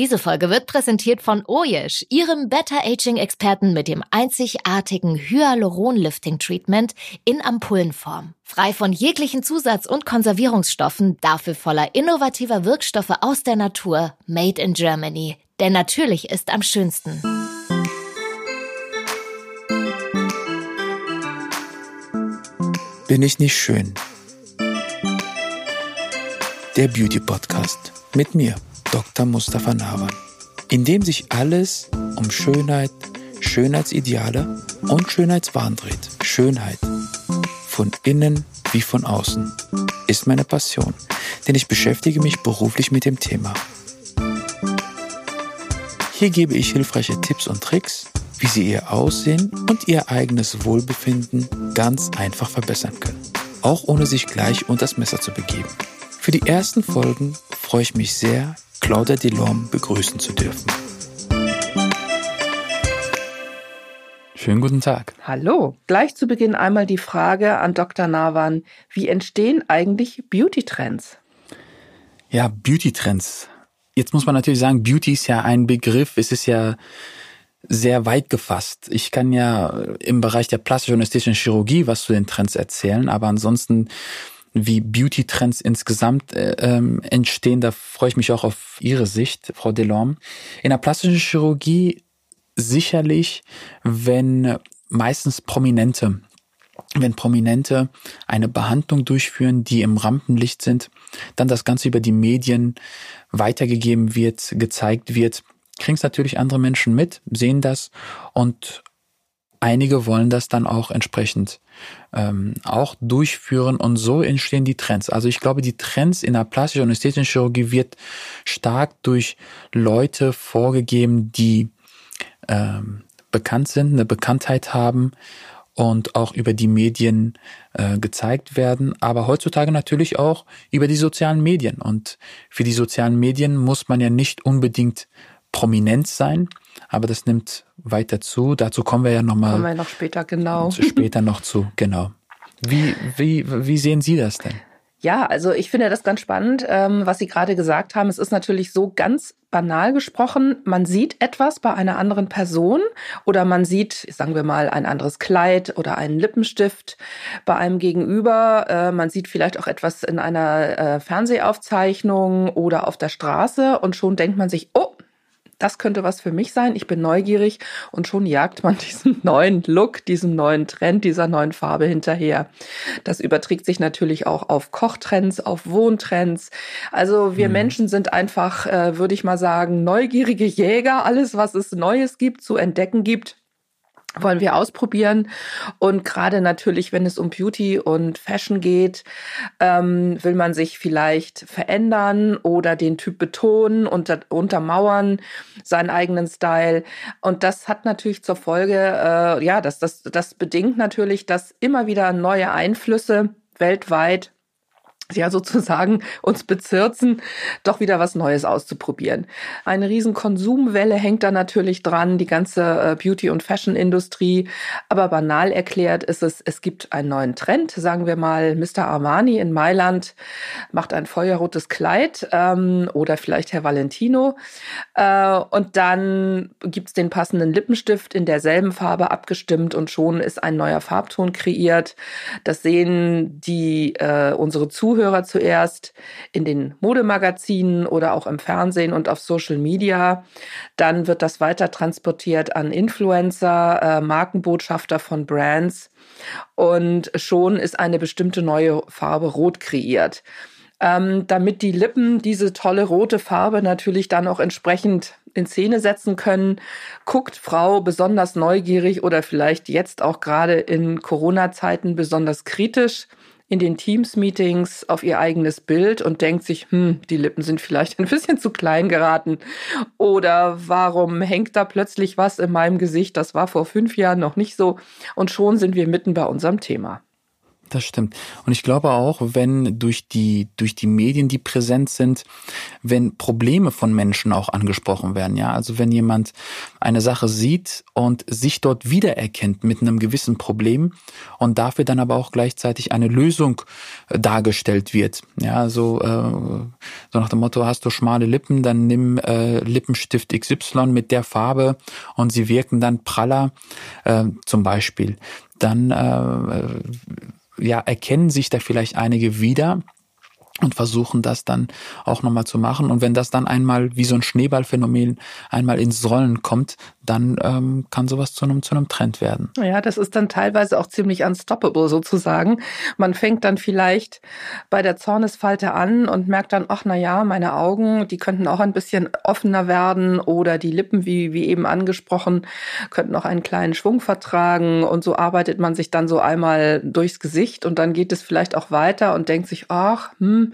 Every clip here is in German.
Diese Folge wird präsentiert von Oyesh, ihrem Better Aging Experten mit dem einzigartigen Hyaluron Lifting Treatment in Ampullenform. Frei von jeglichen Zusatz- und Konservierungsstoffen, dafür voller innovativer Wirkstoffe aus der Natur, made in Germany. Denn natürlich ist am schönsten. Bin ich nicht schön? Der Beauty Podcast mit mir, Dr. Mustafa Nawan, in dem sich alles um Schönheit, Schönheitsideale und Schönheitswahn dreht. Schönheit von innen wie von außen ist meine Passion, denn ich beschäftige mich beruflich mit dem Thema. Hier gebe ich hilfreiche Tipps und Tricks, wie Sie Ihr Aussehen und Ihr eigenes Wohlbefinden ganz einfach verbessern können, auch ohne sich gleich unter das Messer zu begeben. Für die ersten Folgen freue ich mich sehr, Claudia Delorme begrüßen zu dürfen. Schönen guten Tag. Hallo. Gleich zu Beginn einmal die Frage an Dr. Nawan. Wie entstehen eigentlich Beauty-Trends? Ja, Beauty-Trends. Jetzt muss man natürlich sagen, Beauty ist ja ein Begriff. Es ist ja sehr weit gefasst. Ich kann ja im Bereich der plastischen und ästhetischen Chirurgie was zu den Trends erzählen, aber ansonsten wie Beauty-Trends insgesamt äh, ähm, entstehen. Da freue ich mich auch auf Ihre Sicht, Frau Delorme. In der plastischen Chirurgie sicherlich, wenn meistens Prominente, wenn Prominente eine Behandlung durchführen, die im Rampenlicht sind, dann das Ganze über die Medien weitergegeben wird, gezeigt wird, kriegen es natürlich andere Menschen mit, sehen das und einige wollen das dann auch entsprechend ähm, auch durchführen und so entstehen die Trends. Also ich glaube, die Trends in der plastischen und ästhetischen Chirurgie wird stark durch Leute vorgegeben, die ähm, bekannt sind, eine Bekanntheit haben und auch über die Medien äh, gezeigt werden, aber heutzutage natürlich auch über die sozialen Medien. Und für die sozialen Medien muss man ja nicht unbedingt prominent sein, aber das nimmt weiter zu. Dazu kommen wir ja nochmal. Kommen wir noch später, genau. Später noch zu, genau. Wie, wie, wie sehen Sie das denn? Ja, also ich finde das ganz spannend, ähm, was Sie gerade gesagt haben. Es ist natürlich so ganz banal gesprochen, man sieht etwas bei einer anderen Person oder man sieht, sagen wir mal, ein anderes Kleid oder einen Lippenstift bei einem Gegenüber. Äh, man sieht vielleicht auch etwas in einer äh, Fernsehaufzeichnung oder auf der Straße und schon denkt man sich, oh, das könnte was für mich sein, ich bin neugierig und schon jagt man diesen neuen Look, diesem neuen Trend, dieser neuen Farbe hinterher. Das überträgt sich natürlich auch auf Kochtrends, auf Wohntrends. Also wir mhm. Menschen sind einfach, äh, würde ich mal sagen, neugierige Jäger. Alles, was es Neues gibt, zu entdecken gibt, wollen wir ausprobieren. Und gerade natürlich, wenn es um Beauty und Fashion geht, ähm, will man sich vielleicht verändern oder den Typ betonen, unter, untermauern, seinen eigenen Style. Und das hat natürlich zur Folge, äh, ja, das, das, das bedingt natürlich, dass immer wieder neue Einflüsse weltweit ja sozusagen uns bezirzen, doch wieder was Neues auszuprobieren. Eine riesen Konsumwelle hängt da natürlich dran, die ganze äh, Beauty- und Fashion-Industrie. Aber banal erklärt ist es, es gibt einen neuen Trend. Sagen wir mal, Mr. Armani in Mailand macht ein feuerrotes Kleid ähm, oder vielleicht Herr Valentino. Äh, und dann gibt's den passenden Lippenstift in derselben Farbe abgestimmt und schon ist ein neuer Farbton kreiert. Das sehen die äh, unsere Zuhörer Zuhörer zuerst in den Modemagazinen oder auch im Fernsehen und auf Social Media. Dann wird das weiter transportiert an Influencer, äh, Markenbotschafter von Brands und schon ist eine bestimmte neue Farbe rot kreiert. Ähm, damit die Lippen diese tolle rote Farbe natürlich dann auch entsprechend in Szene setzen können, guckt Frau besonders neugierig oder vielleicht jetzt auch gerade in Corona-Zeiten besonders kritisch in den Teams-Meetings auf ihr eigenes Bild und denkt sich, hm, die Lippen sind vielleicht ein bisschen zu klein geraten. Oder warum hängt da plötzlich was in meinem Gesicht? Das war vor fünf Jahren noch nicht so. Und schon sind wir mitten bei unserem Thema. Das stimmt. Und ich glaube auch, wenn durch die, durch die Medien, die präsent sind, wenn Probleme von Menschen auch angesprochen werden, ja, also wenn jemand eine Sache sieht und sich dort wiedererkennt mit einem gewissen Problem und dafür dann aber auch gleichzeitig eine Lösung äh, dargestellt wird, ja, so, äh, so nach dem Motto, hast du schmale Lippen, dann nimm äh, Lippenstift XY mit der Farbe und sie wirken dann praller, äh, zum Beispiel. Dann äh, ja, erkennen sich da vielleicht einige wieder und versuchen das dann auch nochmal zu machen. Und wenn das dann einmal wie so ein Schneeballphänomen einmal ins Rollen kommt, dann ähm, kann sowas zu einem, zu einem Trend werden. Ja, das ist dann teilweise auch ziemlich unstoppable sozusagen. Man fängt dann vielleicht bei der Zornesfalte an und merkt dann, ach na ja, meine Augen, die könnten auch ein bisschen offener werden oder die Lippen, wie, wie eben angesprochen, könnten auch einen kleinen Schwung vertragen und so arbeitet man sich dann so einmal durchs Gesicht und dann geht es vielleicht auch weiter und denkt sich, ach, hm,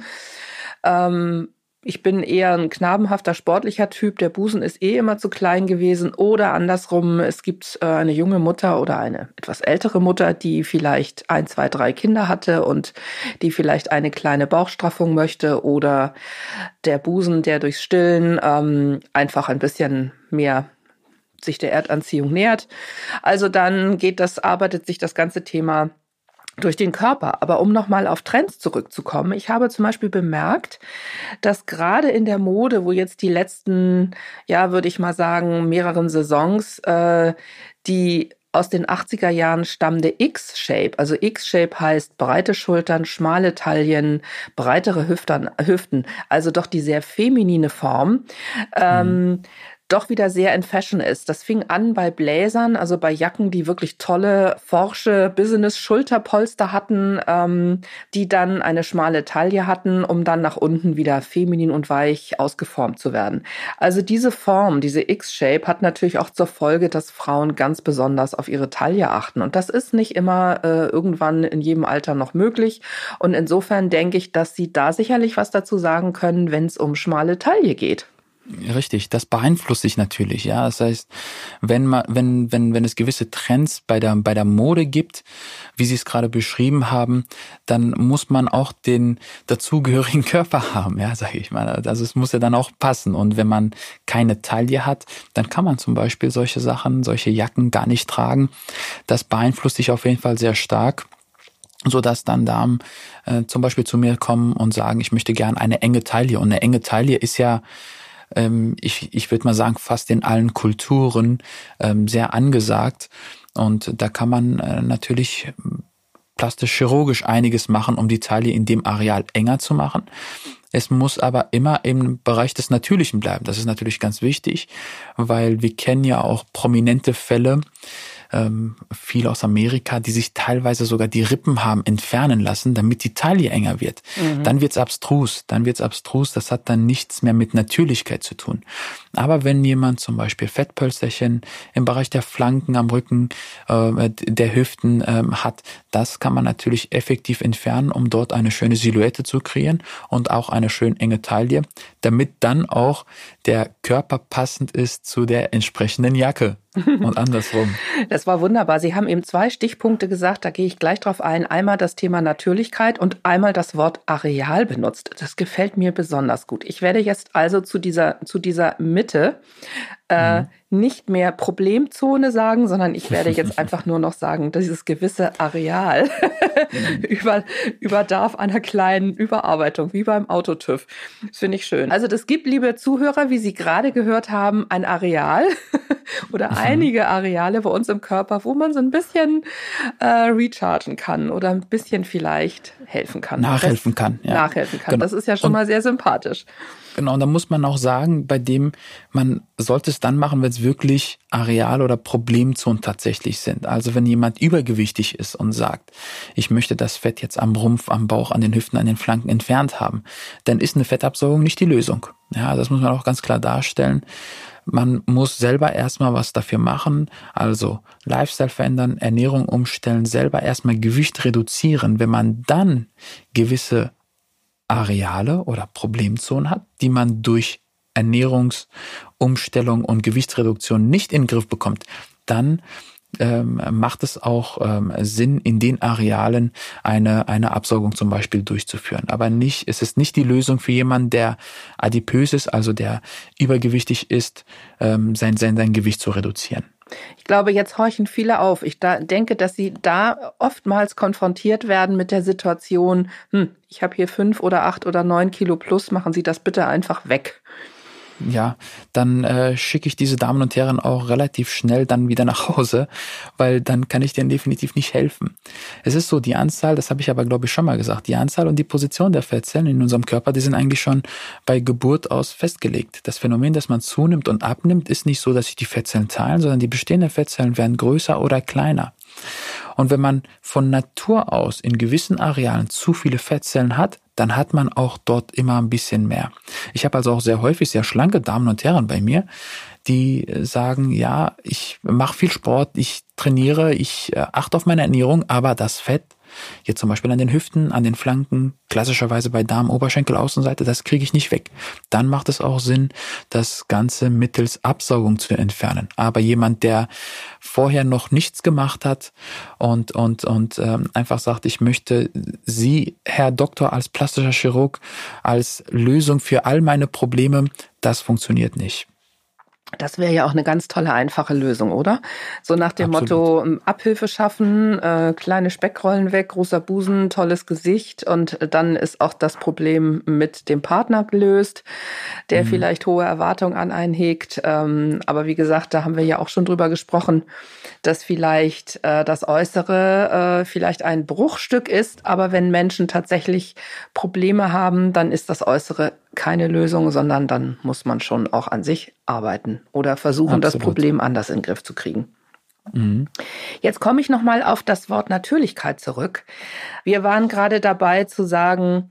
ähm, ich bin eher ein knabenhafter, sportlicher Typ. Der Busen ist eh immer zu klein gewesen. Oder andersrum, es gibt äh, eine junge Mutter oder eine etwas ältere Mutter, die vielleicht ein, zwei, drei Kinder hatte und die vielleicht eine kleine Bauchstraffung möchte. Oder der Busen, der durchs Stillen ähm, einfach ein bisschen mehr sich der Erdanziehung nähert. Also dann geht das, arbeitet sich das ganze Thema durch den Körper. Aber um nochmal auf Trends zurückzukommen, ich habe zum Beispiel bemerkt, dass gerade in der Mode, wo jetzt die letzten, ja, würde ich mal sagen, mehreren Saisons, äh, die aus den 80er Jahren stammende X-Shape. Also X-Shape heißt breite Schultern, schmale Taillen, breitere Hüftern, Hüften. Also doch die sehr feminine Form. Mhm. Ähm, doch wieder sehr in Fashion ist. Das fing an bei Bläsern, also bei Jacken, die wirklich tolle, forsche Business-Schulterpolster hatten, ähm, die dann eine schmale Taille hatten, um dann nach unten wieder feminin und weich ausgeformt zu werden. Also diese Form, diese X-Shape hat natürlich auch zur Folge, dass Frauen ganz besonders auf ihre Taille achten. Und das ist nicht immer äh, irgendwann in jedem Alter noch möglich. Und insofern denke ich, dass Sie da sicherlich was dazu sagen können, wenn es um schmale Taille geht. Richtig, das beeinflusst sich natürlich, ja. Das heißt, wenn man, wenn, wenn, wenn es gewisse Trends bei der, bei der Mode gibt, wie Sie es gerade beschrieben haben, dann muss man auch den dazugehörigen Körper haben, ja, sage ich mal. Also es muss ja dann auch passen. Und wenn man keine Taille hat, dann kann man zum Beispiel solche Sachen, solche Jacken gar nicht tragen. Das beeinflusst sich auf jeden Fall sehr stark so dass dann Damen äh, zum Beispiel zu mir kommen und sagen, ich möchte gern eine enge Taille. Und eine enge Taille ist ja ähm, ich, ich würde mal sagen, fast in allen Kulturen ähm, sehr angesagt. Und da kann man äh, natürlich plastisch-chirurgisch einiges machen, um die Taille in dem Areal enger zu machen. Es muss aber immer im Bereich des Natürlichen bleiben. Das ist natürlich ganz wichtig, weil wir kennen ja auch prominente Fälle, ähm, viele aus Amerika, die sich teilweise sogar die Rippen haben entfernen lassen, damit die Taille enger wird. Mhm. Dann wird's abstrus, dann wird's abstrus, das hat dann nichts mehr mit Natürlichkeit zu tun. Aber wenn jemand zum Beispiel Fettpölsterchen im Bereich der Flanken am Rücken, äh, der Hüften äh, hat, das kann man natürlich effektiv entfernen, um dort eine schöne Silhouette zu kreieren und auch eine schön enge Taille, damit dann auch der Körper passend ist zu der entsprechenden Jacke und andersrum. Das war wunderbar. Sie haben eben zwei Stichpunkte gesagt, da gehe ich gleich drauf ein. Einmal das Thema Natürlichkeit und einmal das Wort Areal benutzt. Das gefällt mir besonders gut. Ich werde jetzt also zu dieser, zu dieser Mitte äh, mhm. nicht mehr Problemzone sagen, sondern ich werde jetzt einfach nur noch sagen, dieses gewisse Areal mhm. über, überdarf einer kleinen Überarbeitung, wie beim Autotüv. Das finde ich schön. Also das gibt, liebe Zuhörer, wie Sie gerade gehört haben, ein Areal oder mhm. einige Areale bei uns im Körper, wo man so ein bisschen äh, rechargen kann oder ein bisschen vielleicht helfen kann. Nachhelfen kann. Ja. Nachhelfen kann. Genau. Das ist ja schon Und mal sehr sympathisch. Genau, und da muss man auch sagen, bei dem, man sollte es dann machen, wenn es wirklich Areal- oder Problemzonen tatsächlich sind. Also wenn jemand übergewichtig ist und sagt, ich möchte das Fett jetzt am Rumpf, am Bauch, an den Hüften, an den Flanken entfernt haben, dann ist eine Fettabsaugung nicht die Lösung. Ja, das muss man auch ganz klar darstellen. Man muss selber erstmal was dafür machen, also Lifestyle verändern, Ernährung umstellen, selber erstmal Gewicht reduzieren. Wenn man dann gewisse Areale oder Problemzonen hat, die man durch Ernährungsumstellung und Gewichtsreduktion nicht in den Griff bekommt, dann ähm, macht es auch ähm, Sinn, in den Arealen eine, eine Absaugung zum Beispiel durchzuführen. Aber nicht, es ist nicht die Lösung für jemanden, der adipös ist, also der übergewichtig ist, ähm, sein, sein, sein Gewicht zu reduzieren. Ich glaube, jetzt horchen viele auf. Ich da denke, dass sie da oftmals konfrontiert werden mit der Situation, hm, ich habe hier fünf oder acht oder neun Kilo plus, machen Sie das bitte einfach weg ja, dann äh, schicke ich diese Damen und Herren auch relativ schnell dann wieder nach Hause, weil dann kann ich denen definitiv nicht helfen. Es ist so, die Anzahl, das habe ich aber glaube ich schon mal gesagt, die Anzahl und die Position der Fettzellen in unserem Körper, die sind eigentlich schon bei Geburt aus festgelegt. Das Phänomen, dass man zunimmt und abnimmt, ist nicht so, dass sich die Fettzellen teilen, sondern die bestehenden Fettzellen werden größer oder kleiner. Und wenn man von Natur aus in gewissen Arealen zu viele Fettzellen hat, dann hat man auch dort immer ein bisschen mehr. Ich habe also auch sehr häufig sehr schlanke Damen und Herren bei mir, die sagen, ja, ich mache viel Sport, ich trainiere, ich äh, achte auf meine Ernährung, aber das Fett Jetzt zum Beispiel an den Hüften, an den Flanken, klassischerweise bei Darm, Oberschenkel, Außenseite, das kriege ich nicht weg. Dann macht es auch Sinn, das Ganze mittels Absaugung zu entfernen. Aber jemand, der vorher noch nichts gemacht hat und, und, und ähm, einfach sagt, ich möchte Sie, Herr Doktor, als plastischer Chirurg, als Lösung für all meine Probleme, das funktioniert nicht. Das wäre ja auch eine ganz tolle, einfache Lösung, oder? So nach dem Absolut. Motto, ähm, Abhilfe schaffen, äh, kleine Speckrollen weg, großer Busen, tolles Gesicht und dann ist auch das Problem mit dem Partner gelöst, der mhm. vielleicht hohe Erwartungen an einen hegt. Ähm, aber wie gesagt, da haben wir ja auch schon drüber gesprochen, dass vielleicht äh, das Äußere äh, vielleicht ein Bruchstück ist, aber wenn Menschen tatsächlich Probleme haben, dann ist das Äußere keine Lösung, sondern dann muss man schon auch an sich arbeiten oder versuchen, Absolut. das Problem anders in den Griff zu kriegen. Mhm. Jetzt komme ich noch mal auf das Wort Natürlichkeit zurück. Wir waren gerade dabei zu sagen,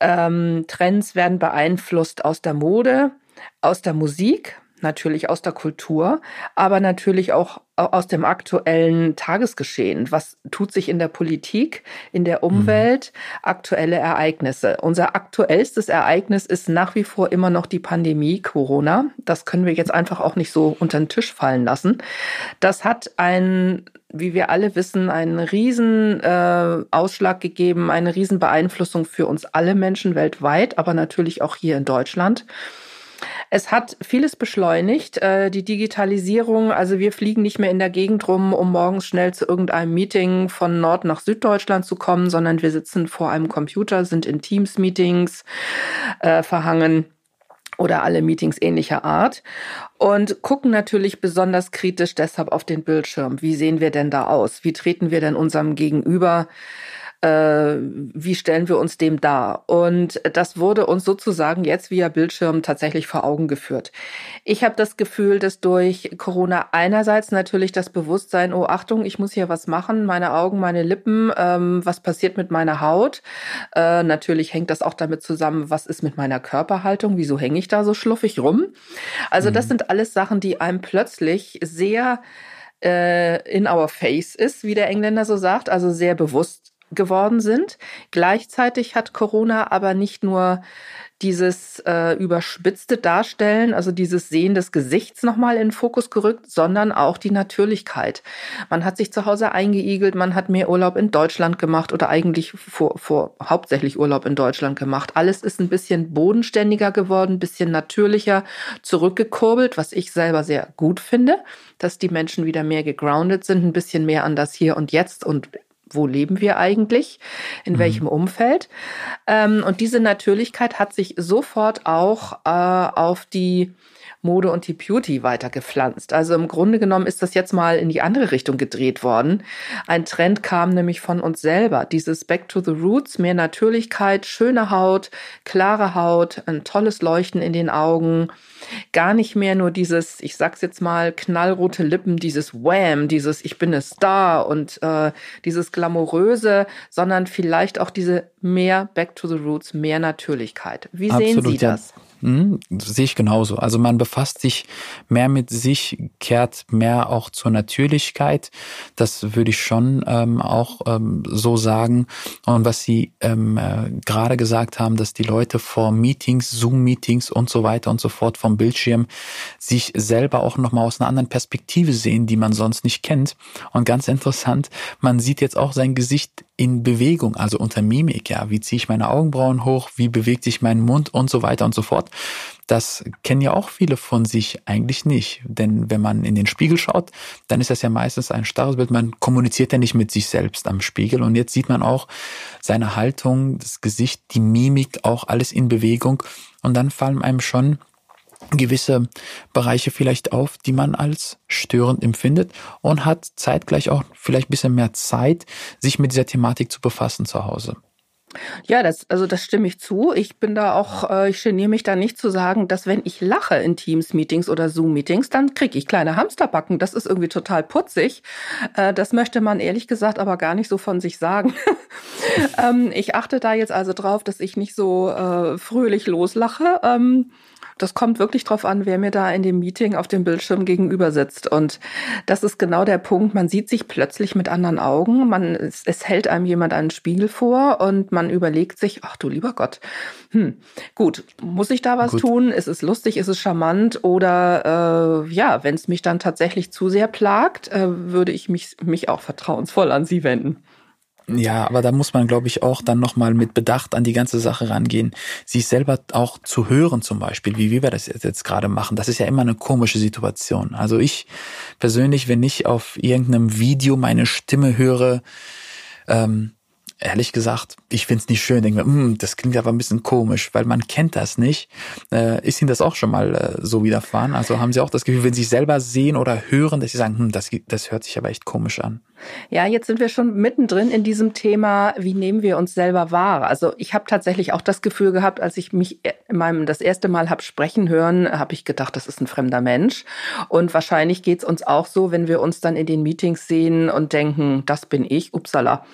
ähm, Trends werden beeinflusst aus der Mode, aus der Musik, natürlich aus der Kultur, aber natürlich auch aus dem aktuellen Tagesgeschehen. Was tut sich in der Politik, in der Umwelt, mhm. aktuelle Ereignisse? Unser aktuellstes Ereignis ist nach wie vor immer noch die Pandemie Corona. Das können wir jetzt einfach auch nicht so unter den Tisch fallen lassen. Das hat ein wie wir alle wissen, einen riesen äh, Ausschlag gegeben, eine riesen Beeinflussung für uns alle Menschen weltweit, aber natürlich auch hier in Deutschland. Es hat vieles beschleunigt, äh, die Digitalisierung. Also wir fliegen nicht mehr in der Gegend rum, um morgens schnell zu irgendeinem Meeting von Nord nach Süddeutschland zu kommen, sondern wir sitzen vor einem Computer, sind in Teams-Meetings äh, verhangen oder alle Meetings ähnlicher Art und gucken natürlich besonders kritisch deshalb auf den Bildschirm. Wie sehen wir denn da aus? Wie treten wir denn unserem Gegenüber wie stellen wir uns dem dar? Und das wurde uns sozusagen jetzt via Bildschirm tatsächlich vor Augen geführt. Ich habe das Gefühl, dass durch Corona einerseits natürlich das Bewusstsein, oh Achtung, ich muss hier was machen, meine Augen, meine Lippen, ähm, was passiert mit meiner Haut? Äh, natürlich hängt das auch damit zusammen, was ist mit meiner Körperhaltung, wieso hänge ich da so schluffig rum? Also mhm. das sind alles Sachen, die einem plötzlich sehr äh, in our face ist, wie der Engländer so sagt, also sehr bewusst geworden sind. Gleichzeitig hat Corona aber nicht nur dieses äh, überspitzte Darstellen, also dieses Sehen des Gesichts nochmal in den Fokus gerückt, sondern auch die Natürlichkeit. Man hat sich zu Hause eingeigelt, man hat mehr Urlaub in Deutschland gemacht oder eigentlich vor, vor hauptsächlich Urlaub in Deutschland gemacht. Alles ist ein bisschen bodenständiger geworden, bisschen natürlicher zurückgekurbelt, was ich selber sehr gut finde, dass die Menschen wieder mehr gegroundet sind, ein bisschen mehr an das Hier und Jetzt und wo leben wir eigentlich, in mhm. welchem Umfeld. Ähm, und diese Natürlichkeit hat sich sofort auch äh, auf die Mode und die Beauty weitergepflanzt. Also im Grunde genommen ist das jetzt mal in die andere Richtung gedreht worden. Ein Trend kam nämlich von uns selber. Dieses Back to the Roots, mehr Natürlichkeit, schöne Haut, klare Haut, ein tolles Leuchten in den Augen. Gar nicht mehr nur dieses, ich sag's jetzt mal, knallrote Lippen, dieses Wham, dieses Ich bin a Star und äh, dieses Glamouröse, sondern vielleicht auch diese mehr Back to the Roots, mehr Natürlichkeit. Wie Absolut, sehen Sie das? Ja. Hm, sehe ich genauso. Also man befasst sich mehr mit sich, kehrt mehr auch zur Natürlichkeit. Das würde ich schon ähm, auch ähm, so sagen. Und was Sie ähm, äh, gerade gesagt haben, dass die Leute vor Meetings, Zoom-Meetings und so weiter und so fort vom Bildschirm sich selber auch nochmal aus einer anderen Perspektive sehen, die man sonst nicht kennt. Und ganz interessant, man sieht jetzt auch sein Gesicht in Bewegung, also unter Mimik, ja, wie ziehe ich meine Augenbrauen hoch, wie bewegt sich mein Mund und so weiter und so fort. Das kennen ja auch viele von sich eigentlich nicht. Denn wenn man in den Spiegel schaut, dann ist das ja meistens ein starres Bild. Man kommuniziert ja nicht mit sich selbst am Spiegel. Und jetzt sieht man auch seine Haltung, das Gesicht, die Mimik, auch alles in Bewegung. Und dann fallen einem schon gewisse Bereiche vielleicht auf, die man als störend empfindet und hat zeitgleich auch vielleicht ein bisschen mehr Zeit, sich mit dieser Thematik zu befassen zu Hause. Ja, das, also das stimme ich zu. Ich bin da auch, äh, ich geniere mich da nicht zu sagen, dass wenn ich lache in Teams-Meetings oder Zoom-Meetings, dann kriege ich kleine Hamsterbacken. Das ist irgendwie total putzig. Äh, das möchte man ehrlich gesagt aber gar nicht so von sich sagen. ähm, ich achte da jetzt also drauf, dass ich nicht so äh, fröhlich loslache. Ähm, das kommt wirklich drauf an, wer mir da in dem Meeting auf dem Bildschirm gegenüber sitzt. Und das ist genau der Punkt. Man sieht sich plötzlich mit anderen Augen. Man, es, es hält einem jemand einen Spiegel vor und man überlegt sich, ach du lieber Gott, hm, gut, muss ich da was gut. tun? Ist es lustig? Ist es charmant? Oder äh, ja, wenn es mich dann tatsächlich zu sehr plagt, äh, würde ich mich, mich auch vertrauensvoll an Sie wenden. Ja, aber da muss man, glaube ich, auch dann nochmal mit Bedacht an die ganze Sache rangehen. Sich selber auch zu hören zum Beispiel, wie wir das jetzt gerade machen, das ist ja immer eine komische Situation. Also ich persönlich, wenn ich auf irgendeinem Video meine Stimme höre, ähm, ehrlich gesagt, ich find's nicht schön. Denke mir, hm, das klingt aber ein bisschen komisch, weil man kennt das nicht. Äh, ist Ihnen das auch schon mal äh, so widerfahren? Also haben Sie auch das Gefühl, wenn Sie sich selber sehen oder hören, dass Sie sagen, hm, das, das hört sich aber echt komisch an? Ja, jetzt sind wir schon mittendrin in diesem Thema, wie nehmen wir uns selber wahr? Also ich habe tatsächlich auch das Gefühl gehabt, als ich mich in meinem das erste Mal hab sprechen hören, habe ich gedacht, das ist ein fremder Mensch. Und wahrscheinlich geht's uns auch so, wenn wir uns dann in den Meetings sehen und denken, das bin ich, upsala.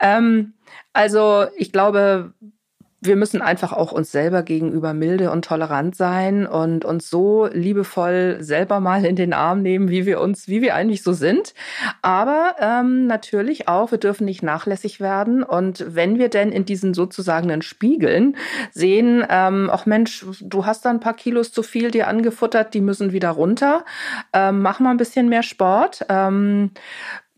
Ähm, also ich glaube, wir müssen einfach auch uns selber gegenüber milde und tolerant sein und uns so liebevoll selber mal in den Arm nehmen, wie wir uns, wie wir eigentlich so sind. Aber ähm, natürlich auch, wir dürfen nicht nachlässig werden. Und wenn wir denn in diesen sozusagen Spiegeln sehen, ähm, ach Mensch, du hast da ein paar Kilos zu viel dir angefuttert, die müssen wieder runter. Ähm, mach mal ein bisschen mehr Sport. Ähm,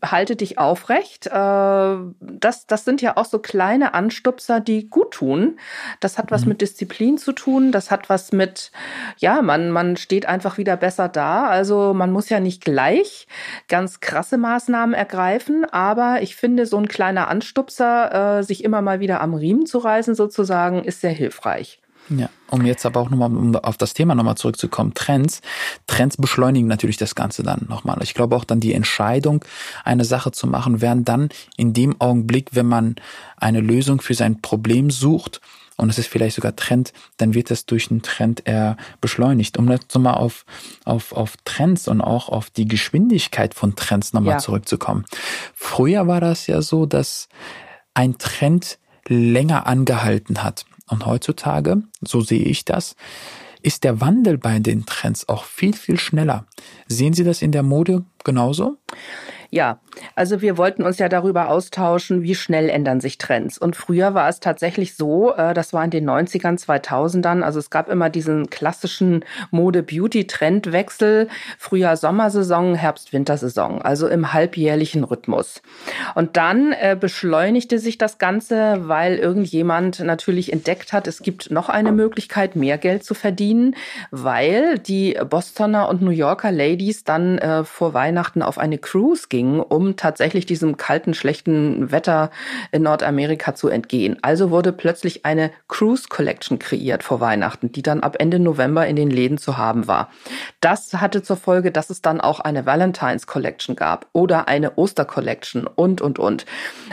halte dich aufrecht. Äh, das, das sind ja auch so kleine Anstupser, die gut tun. Das hat was mhm. mit Disziplin zu tun. Das hat was mit, ja, man, man steht einfach wieder besser da. Also man muss ja nicht gleich ganz krasse Maßnahmen ergreifen. Aber ich finde, so ein kleiner Anstupser, äh, sich immer mal wieder am Riemen zu reißen sozusagen, ist sehr hilfreich. Ja, um jetzt aber auch nochmal um auf das Thema nochmal zurückzukommen, Trends. Trends beschleunigen natürlich das Ganze dann nochmal. Ich glaube auch dann die Entscheidung, eine Sache zu machen, werden dann in dem Augenblick, wenn man eine Lösung für sein Problem sucht, und es ist vielleicht sogar Trend, dann wird das durch einen Trend eher beschleunigt. Um jetzt nochmal auf, auf, auf Trends und auch auf die Geschwindigkeit von Trends nochmal ja. zurückzukommen. Früher war das ja so, dass ein Trend länger angehalten hat. Und heutzutage, so sehe ich das, ist der Wandel bei den Trends auch viel, viel schneller. Sehen Sie das in der Mode genauso? Ja, also wir wollten uns ja darüber austauschen, wie schnell ändern sich Trends. Und früher war es tatsächlich so, äh, das war in den 90ern, 2000ern, also es gab immer diesen klassischen Mode-Beauty-Trendwechsel, Frühjahr Sommersaison, Herbst Wintersaison, also im halbjährlichen Rhythmus. Und dann äh, beschleunigte sich das Ganze, weil irgendjemand natürlich entdeckt hat, es gibt noch eine Möglichkeit, mehr Geld zu verdienen, weil die Bostoner und New Yorker Ladies dann äh, vor Weihnachten auf eine Cruise gingen ging, um tatsächlich diesem kalten, schlechten Wetter in Nordamerika zu entgehen. Also wurde plötzlich eine Cruise Collection kreiert vor Weihnachten, die dann ab Ende November in den Läden zu haben war. Das hatte zur Folge, dass es dann auch eine Valentine's Collection gab oder eine Oster Collection und, und, und.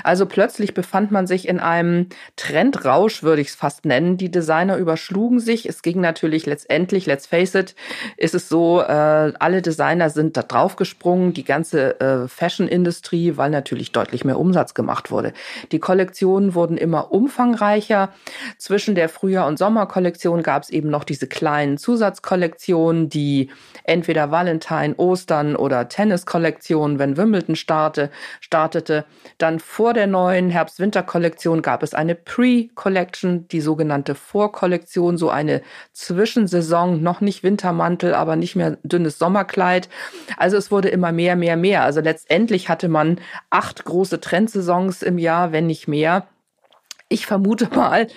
Also plötzlich befand man sich in einem Trendrausch, würde ich es fast nennen. Die Designer überschlugen sich. Es ging natürlich letztendlich, let's face it, ist es so, äh, alle Designer sind da draufgesprungen, die ganze äh, Fashion-Industrie, weil natürlich deutlich mehr Umsatz gemacht wurde. Die Kollektionen wurden immer umfangreicher. Zwischen der Frühjahr- und Sommerkollektion gab es eben noch diese kleinen Zusatzkollektionen, die entweder Valentine, Ostern oder Tennis-Kollektion, wenn Wimbledon starte, startete. Dann vor der neuen Herbst-Winter-Kollektion gab es eine Pre-Collection, die sogenannte Vorkollektion, so eine Zwischensaison, noch nicht Wintermantel, aber nicht mehr dünnes Sommerkleid. Also es wurde immer mehr, mehr, mehr. Also letztendlich hatte man acht große Trendsaisons im Jahr, wenn nicht mehr. Ich vermute mal,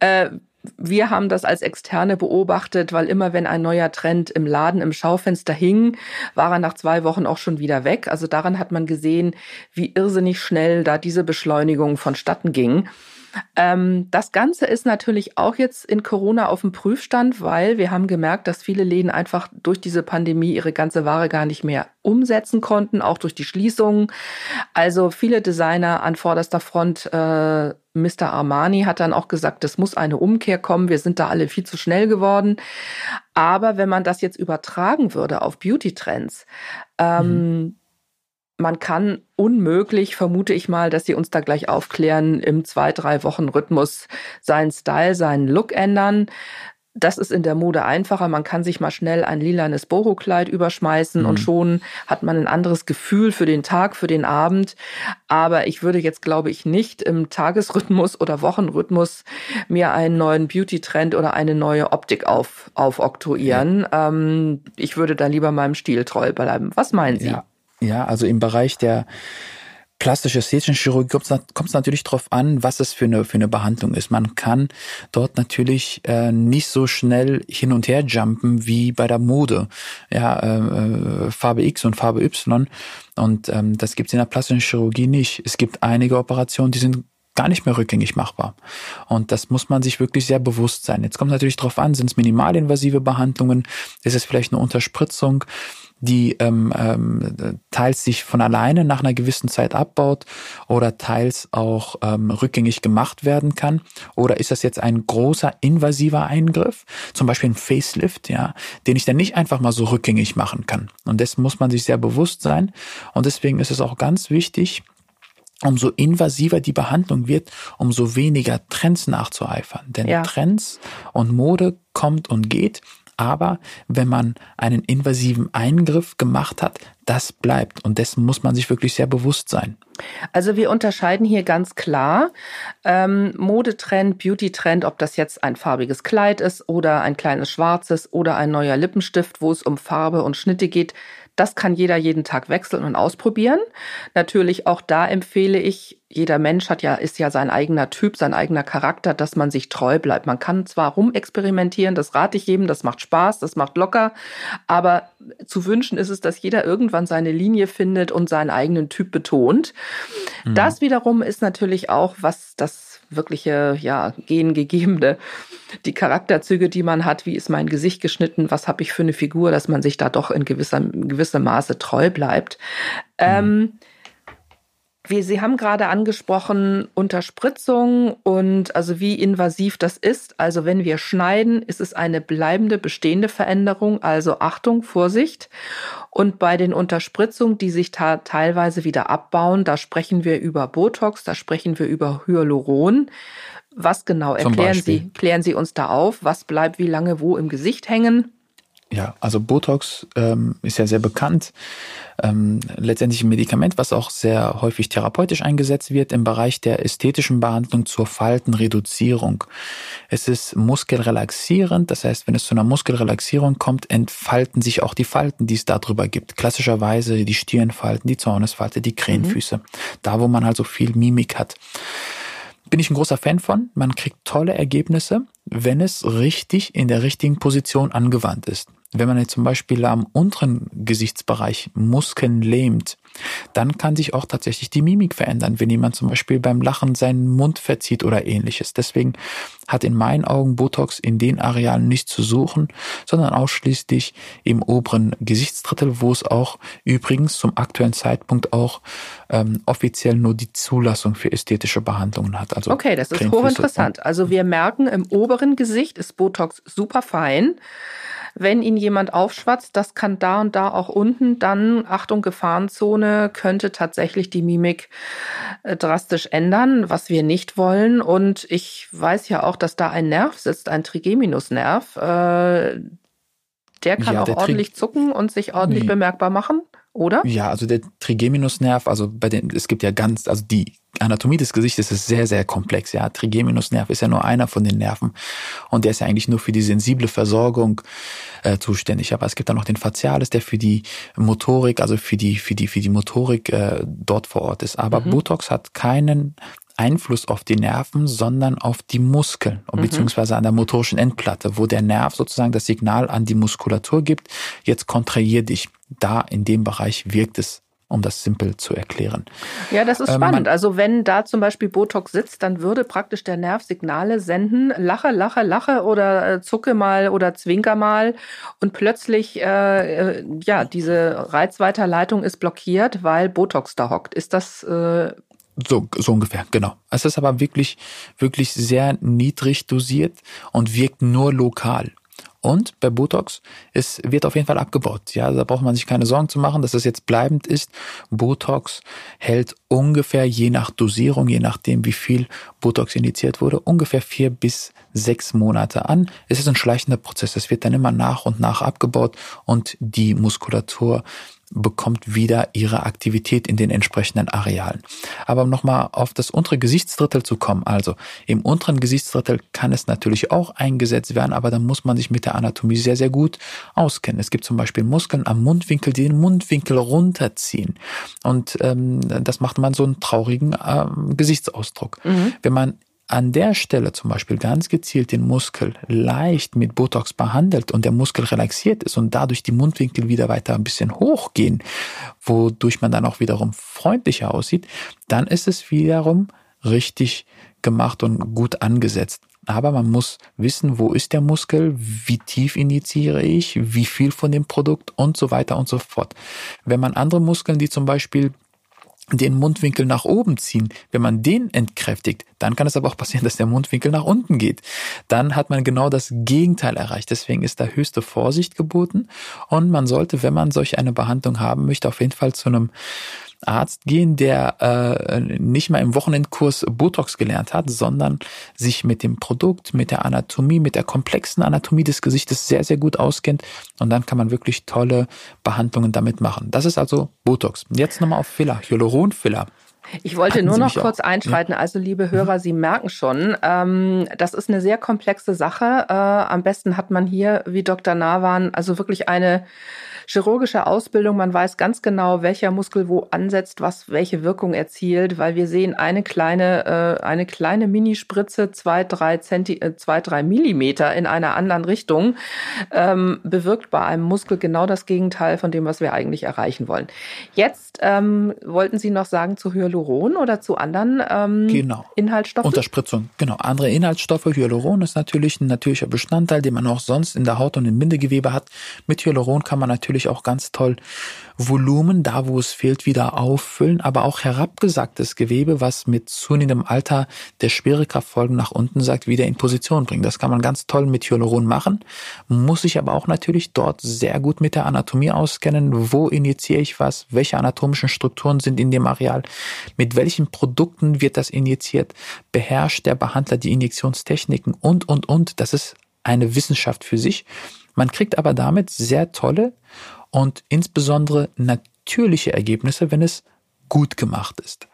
äh, wir haben das als Externe beobachtet, weil immer wenn ein neuer Trend im Laden, im Schaufenster hing, war er nach zwei Wochen auch schon wieder weg. Also daran hat man gesehen, wie irrsinnig schnell da diese Beschleunigung vonstatten ging. Ähm, das Ganze ist natürlich auch jetzt in Corona auf dem Prüfstand, weil wir haben gemerkt, dass viele Läden einfach durch diese Pandemie ihre ganze Ware gar nicht mehr umsetzen konnten, auch durch die Schließungen. Also viele Designer an vorderster Front, äh, Mr. Armani hat dann auch gesagt, es muss eine Umkehr kommen. Wir sind da alle viel zu schnell geworden. Aber wenn man das jetzt übertragen würde auf Beauty-Trends, ähm, mhm man kann unmöglich, vermute ich mal, dass sie uns da gleich aufklären, im zwei, drei Wochen Rhythmus seinen Style, seinen Look ändern. Das ist in der Mode einfacher. Man kann sich mal schnell ein lilanes Boho-Kleid überschmeißen mhm. und schon hat man ein anderes Gefühl für den Tag, für den Abend. Aber ich würde jetzt, glaube ich, nicht im Tagesrhythmus oder Wochenrhythmus mir einen neuen Beauty-Trend oder eine neue Optik auf, aufoktroyieren. Ja. Ähm, ich würde da lieber meinem Stil treu bleiben. Was meinen Sie? Ja. Ja, also im Bereich der plastische ästhetischen Chirurgie kommt es natürlich darauf an, was es für eine, für eine Behandlung ist. Man kann dort natürlich äh, nicht so schnell hin und her jumpen wie bei der Mode. Ja, äh, äh Farbe X und Farbe Y. Und ähm, das gibt es in der plastischen Chirurgie nicht. Es gibt einige Operationen, die sind gar nicht mehr rückgängig machbar. Und das muss man sich wirklich sehr bewusst sein. Jetzt kommt natürlich darauf an, sind es minimalinvasive Behandlungen, ist es vielleicht eine Unterspritzung, die ähm, ähm, teils sich von alleine nach einer gewissen Zeit abbaut oder teils auch ähm, rückgängig gemacht werden kann? Oder ist das jetzt ein großer invasiver Eingriff, zum Beispiel ein Facelift, ja, den ich dann nicht einfach mal so rückgängig machen kann? Und das muss man sich sehr bewusst sein. Und deswegen ist es auch ganz wichtig, umso invasiver die Behandlung wird, umso weniger Trends nachzueifern. Denn ja. Trends und Mode kommt und geht. Aber wenn man einen invasiven Eingriff gemacht hat, das bleibt. Und dessen muss man sich wirklich sehr bewusst sein. Also wir unterscheiden hier ganz klar ähm, Modetrend, Beauty-Trend, ob das jetzt ein farbiges Kleid ist oder ein kleines schwarzes oder ein neuer Lippenstift, wo es um Farbe und Schnitte geht. Das kann jeder jeden Tag wechseln und ausprobieren. Natürlich auch da empfehle ich, jeder Mensch hat ja, ist ja sein eigener Typ, sein eigener Charakter, dass man sich treu bleibt. Man kann zwar rumexperimentieren, das rate ich jedem, das macht Spaß, das macht locker, aber zu wünschen ist es, dass jeder irgendwann seine Linie findet und seinen eigenen Typ betont. Mhm. Das wiederum ist natürlich auch, was das wirkliche, ja, gengegebene die Charakterzüge, die man hat, wie ist mein Gesicht geschnitten, was habe ich für eine Figur, dass man sich da doch in gewisser, in gewissem Maße treu bleibt. Mhm. Ähm, wie Sie haben gerade angesprochen, Unterspritzung und also wie invasiv das ist. Also wenn wir schneiden, ist es eine bleibende, bestehende Veränderung. Also Achtung, Vorsicht. Und bei den Unterspritzungen, die sich teilweise wieder abbauen, da sprechen wir über Botox, da sprechen wir über Hyaluron. Was genau erklären Sie? Klären Sie uns da auf? Was bleibt wie lange wo im Gesicht hängen? Ja, also Botox ähm, ist ja sehr bekannt. Ähm, letztendlich ein Medikament, was auch sehr häufig therapeutisch eingesetzt wird im Bereich der ästhetischen Behandlung zur Faltenreduzierung. Es ist muskelrelaxierend, das heißt, wenn es zu einer Muskelrelaxierung kommt, entfalten sich auch die Falten, die es darüber gibt. Klassischerweise die Stirnfalten, die Zornesfalte, die Krähenfüße. Mhm. Da, wo man halt so viel Mimik hat bin ich ein großer Fan von. Man kriegt tolle Ergebnisse, wenn es richtig in der richtigen Position angewandt ist. Wenn man jetzt zum Beispiel am unteren Gesichtsbereich Muskeln lähmt, dann kann sich auch tatsächlich die Mimik verändern, wenn jemand zum Beispiel beim Lachen seinen Mund verzieht oder ähnliches. Deswegen hat in meinen Augen Botox in den Arealen nicht zu suchen, sondern ausschließlich im oberen Gesichtsdrittel, wo es auch übrigens zum aktuellen Zeitpunkt auch ähm, offiziell nur die Zulassung für ästhetische Behandlungen hat. Also okay, das ist hochinteressant. Also wir merken, im oberen Gesicht ist Botox super fein wenn ihn jemand aufschwatzt, das kann da und da auch unten, dann Achtung, Gefahrenzone könnte tatsächlich die Mimik äh, drastisch ändern, was wir nicht wollen. Und ich weiß ja auch, dass da ein Nerv sitzt, ein Trigeminusnerv. Äh, der kann ja, auch ordentlich zucken und sich ordentlich nee. bemerkbar machen oder? Ja, also der Trigeminusnerv, also bei den, es gibt ja ganz, also die Anatomie des Gesichtes ist sehr, sehr komplex. Ja, Trigeminusnerv ist ja nur einer von den Nerven und der ist ja eigentlich nur für die sensible Versorgung äh, zuständig. Aber es gibt dann noch den Facialis, der für die Motorik, also für die für die für die Motorik äh, dort vor Ort ist. Aber mhm. Botox hat keinen Einfluss auf die Nerven, sondern auf die Muskeln mhm. beziehungsweise an der motorischen Endplatte, wo der Nerv sozusagen das Signal an die Muskulatur gibt, jetzt kontrahier dich. Da in dem Bereich wirkt es um das simpel zu erklären. Ja, das ist ähm, spannend. also wenn da zum Beispiel Botox sitzt, dann würde praktisch der Nerv Signale senden, lache, lache, lache oder äh, zucke mal oder zwinker mal und plötzlich, äh, äh, ja, diese Reizweiterleitung ist blockiert, weil Botox da hockt. Ist das äh, so, so ungefähr, genau. Es ist aber wirklich, wirklich sehr niedrig dosiert und wirkt nur lokal. Und bei Botox, es wird auf jeden Fall abgebaut. Ja, da braucht man sich keine Sorgen zu machen, dass es jetzt bleibend ist. Botox hält ungefähr je nach Dosierung, je nachdem wie viel Botox initiiert wurde, ungefähr vier bis sechs Monate an. Es ist ein schleichender Prozess. Es wird dann immer nach und nach abgebaut und die Muskulatur bekommt wieder ihre Aktivität in den entsprechenden Arealen. Aber um nochmal auf das untere Gesichtsdrittel zu kommen, also im unteren Gesichtsdrittel kann es natürlich auch eingesetzt werden, aber dann muss man sich mit der Anatomie sehr, sehr gut auskennen. Es gibt zum Beispiel Muskeln am Mundwinkel, die den Mundwinkel runterziehen. Und ähm, das macht man so einen traurigen ähm, Gesichtsausdruck. Mhm. Wenn man an der Stelle zum Beispiel ganz gezielt den Muskel leicht mit Botox behandelt und der Muskel relaxiert ist und dadurch die Mundwinkel wieder weiter ein bisschen hochgehen, wodurch man dann auch wiederum freundlicher aussieht, dann ist es wiederum richtig gemacht und gut angesetzt. Aber man muss wissen, wo ist der Muskel, wie tief injiziere ich, wie viel von dem Produkt und so weiter und so fort. Wenn man andere Muskeln, die zum Beispiel den Mundwinkel nach oben ziehen. Wenn man den entkräftigt, dann kann es aber auch passieren, dass der Mundwinkel nach unten geht. Dann hat man genau das Gegenteil erreicht. Deswegen ist da höchste Vorsicht geboten und man sollte, wenn man solch eine Behandlung haben möchte, auf jeden Fall zu einem Arzt gehen, der äh, nicht mal im Wochenendkurs Botox gelernt hat, sondern sich mit dem Produkt, mit der Anatomie, mit der komplexen Anatomie des Gesichtes sehr, sehr gut auskennt. Und dann kann man wirklich tolle Behandlungen damit machen. Das ist also Botox. Jetzt nochmal auf Filler, Hyaluronfiller. Ich wollte nur noch kurz einschreiten. Also, liebe Hörer, Sie merken schon, ähm, das ist eine sehr komplexe Sache. Äh, am besten hat man hier, wie Dr. Nawan, also wirklich eine chirurgische Ausbildung, man weiß ganz genau, welcher Muskel wo ansetzt, was welche Wirkung erzielt, weil wir sehen eine kleine, äh, eine kleine Minispritze, zwei, drei Zenti äh, zwei, drei Millimeter in einer anderen Richtung, ähm, bewirkt bei einem Muskel genau das Gegenteil von dem, was wir eigentlich erreichen wollen. Jetzt ähm, wollten Sie noch sagen zu Hyaluron oder zu anderen ähm, genau. Inhaltsstoffen? Unterspritzung, genau. Andere Inhaltsstoffe. Hyaluron ist natürlich ein natürlicher Bestandteil, den man auch sonst in der Haut und im Bindegewebe hat. Mit Hyaluron kann man natürlich natürlich auch ganz toll Volumen, da wo es fehlt, wieder auffüllen, aber auch herabgesagtes Gewebe, was mit zunehmendem Alter der Schwerekraftfolgen nach unten sagt, wieder in Position bringen. Das kann man ganz toll mit Hyaluron machen, muss sich aber auch natürlich dort sehr gut mit der Anatomie auskennen. Wo injiziere ich was? Welche anatomischen Strukturen sind in dem Areal? Mit welchen Produkten wird das injiziert? Beherrscht der Behandler die Injektionstechniken und, und, und. Das ist eine Wissenschaft für sich. Man kriegt aber damit sehr tolle und insbesondere natürliche Ergebnisse, wenn es gut gemacht ist.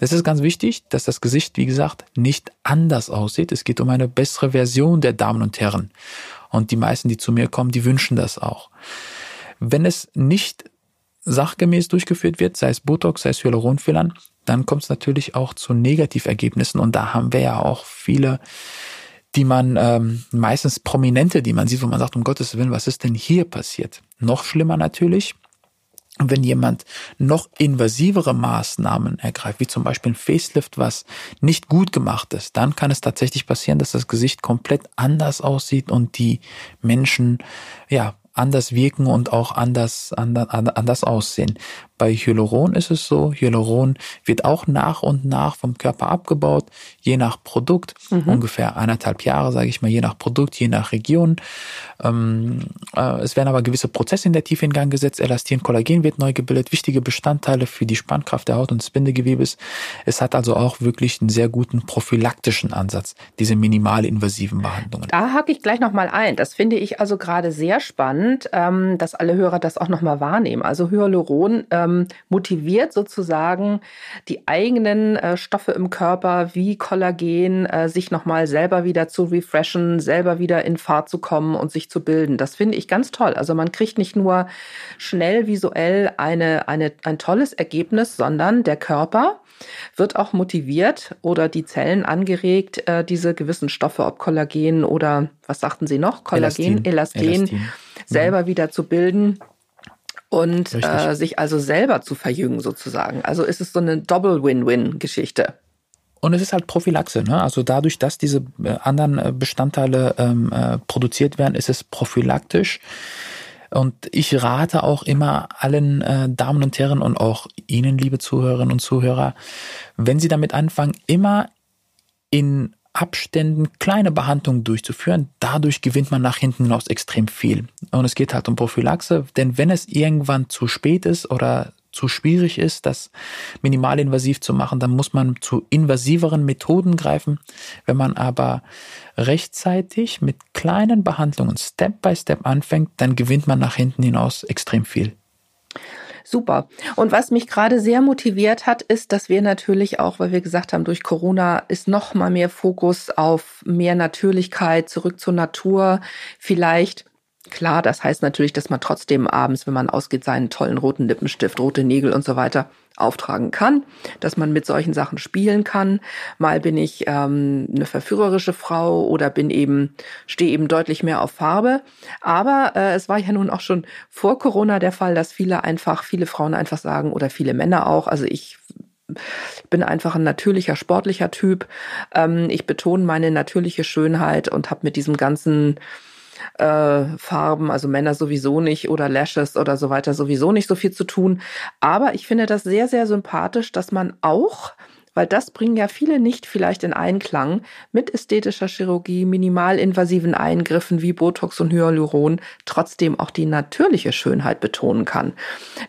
Das ist ganz wichtig, dass das Gesicht, wie gesagt, nicht anders aussieht. Es geht um eine bessere Version der Damen und Herren. Und die meisten, die zu mir kommen, die wünschen das auch. Wenn es nicht sachgemäß durchgeführt wird, sei es Botox, sei es Hyaluronfillern, dann kommt es natürlich auch zu Negativergebnissen. Und da haben wir ja auch viele die man ähm, meistens Prominente, die man sieht, wo man sagt, um Gottes Willen, was ist denn hier passiert? Noch schlimmer natürlich, wenn jemand noch invasivere Maßnahmen ergreift, wie zum Beispiel ein Facelift, was nicht gut gemacht ist, dann kann es tatsächlich passieren, dass das Gesicht komplett anders aussieht und die Menschen ja anders wirken und auch anders, anders, anders aussehen. Bei Hyaluron ist es so, Hyaluron wird auch nach und nach vom Körper abgebaut, je nach Produkt, mhm. ungefähr eineinhalb Jahre, sage ich mal, je nach Produkt, je nach Region. Ähm, äh, es werden aber gewisse Prozesse in der Tiefe in Gang gesetzt, Elastin, Kollagen wird neu gebildet, wichtige Bestandteile für die Spannkraft der Haut und des Bindegewebes. Es hat also auch wirklich einen sehr guten prophylaktischen Ansatz, diese minimalinvasiven Behandlungen. Da hake ich gleich nochmal ein. Das finde ich also gerade sehr spannend, ähm, dass alle Hörer das auch nochmal wahrnehmen. Also Hyaluron ähm, motiviert sozusagen die eigenen äh, Stoffe im Körper wie Kollagen äh, sich nochmal selber wieder zu refreshen, selber wieder in Fahrt zu kommen und sich zu bilden. Das finde ich ganz toll. Also man kriegt nicht nur schnell visuell eine, eine, ein tolles Ergebnis, sondern der Körper wird auch motiviert oder die Zellen angeregt, äh, diese gewissen Stoffe, ob Kollagen oder was sagten Sie noch? Kollagen, Elastin, Elastin, Elastin. Selber mhm. wieder zu bilden und äh, sich also selber zu verjüngen sozusagen. Also ist es so eine Double-Win-Win-Geschichte. Und es ist halt Prophylaxe, ne? Also dadurch, dass diese äh, anderen äh, Bestandteile ähm, äh, produziert werden, ist es prophylaktisch. Und ich rate auch immer allen äh, Damen und Herren und auch Ihnen, liebe Zuhörerinnen und Zuhörer, wenn Sie damit anfangen, immer in Abständen kleine Behandlungen durchzuführen. Dadurch gewinnt man nach hinten raus extrem viel. Und es geht halt um Prophylaxe, denn wenn es irgendwann zu spät ist oder zu schwierig ist, das minimalinvasiv zu machen, dann muss man zu invasiveren Methoden greifen. Wenn man aber rechtzeitig mit kleinen Behandlungen Step by Step anfängt, dann gewinnt man nach hinten hinaus extrem viel. Super. Und was mich gerade sehr motiviert hat, ist, dass wir natürlich auch, weil wir gesagt haben, durch Corona ist noch mal mehr Fokus auf mehr Natürlichkeit, zurück zur Natur, vielleicht Klar, das heißt natürlich, dass man trotzdem abends, wenn man ausgeht, seinen tollen roten Lippenstift, rote Nägel und so weiter auftragen kann, dass man mit solchen Sachen spielen kann. Mal bin ich ähm, eine verführerische Frau oder bin eben stehe eben deutlich mehr auf Farbe. Aber äh, es war ja nun auch schon vor Corona der Fall, dass viele einfach, viele Frauen einfach sagen oder viele Männer auch. Also ich bin einfach ein natürlicher, sportlicher Typ. Ähm, ich betone meine natürliche Schönheit und habe mit diesem ganzen äh, Farben, also Männer sowieso nicht oder Lashes oder so weiter sowieso nicht so viel zu tun. Aber ich finde das sehr, sehr sympathisch, dass man auch weil das bringen ja viele nicht vielleicht in Einklang mit ästhetischer Chirurgie, minimalinvasiven Eingriffen wie Botox und Hyaluron trotzdem auch die natürliche Schönheit betonen kann.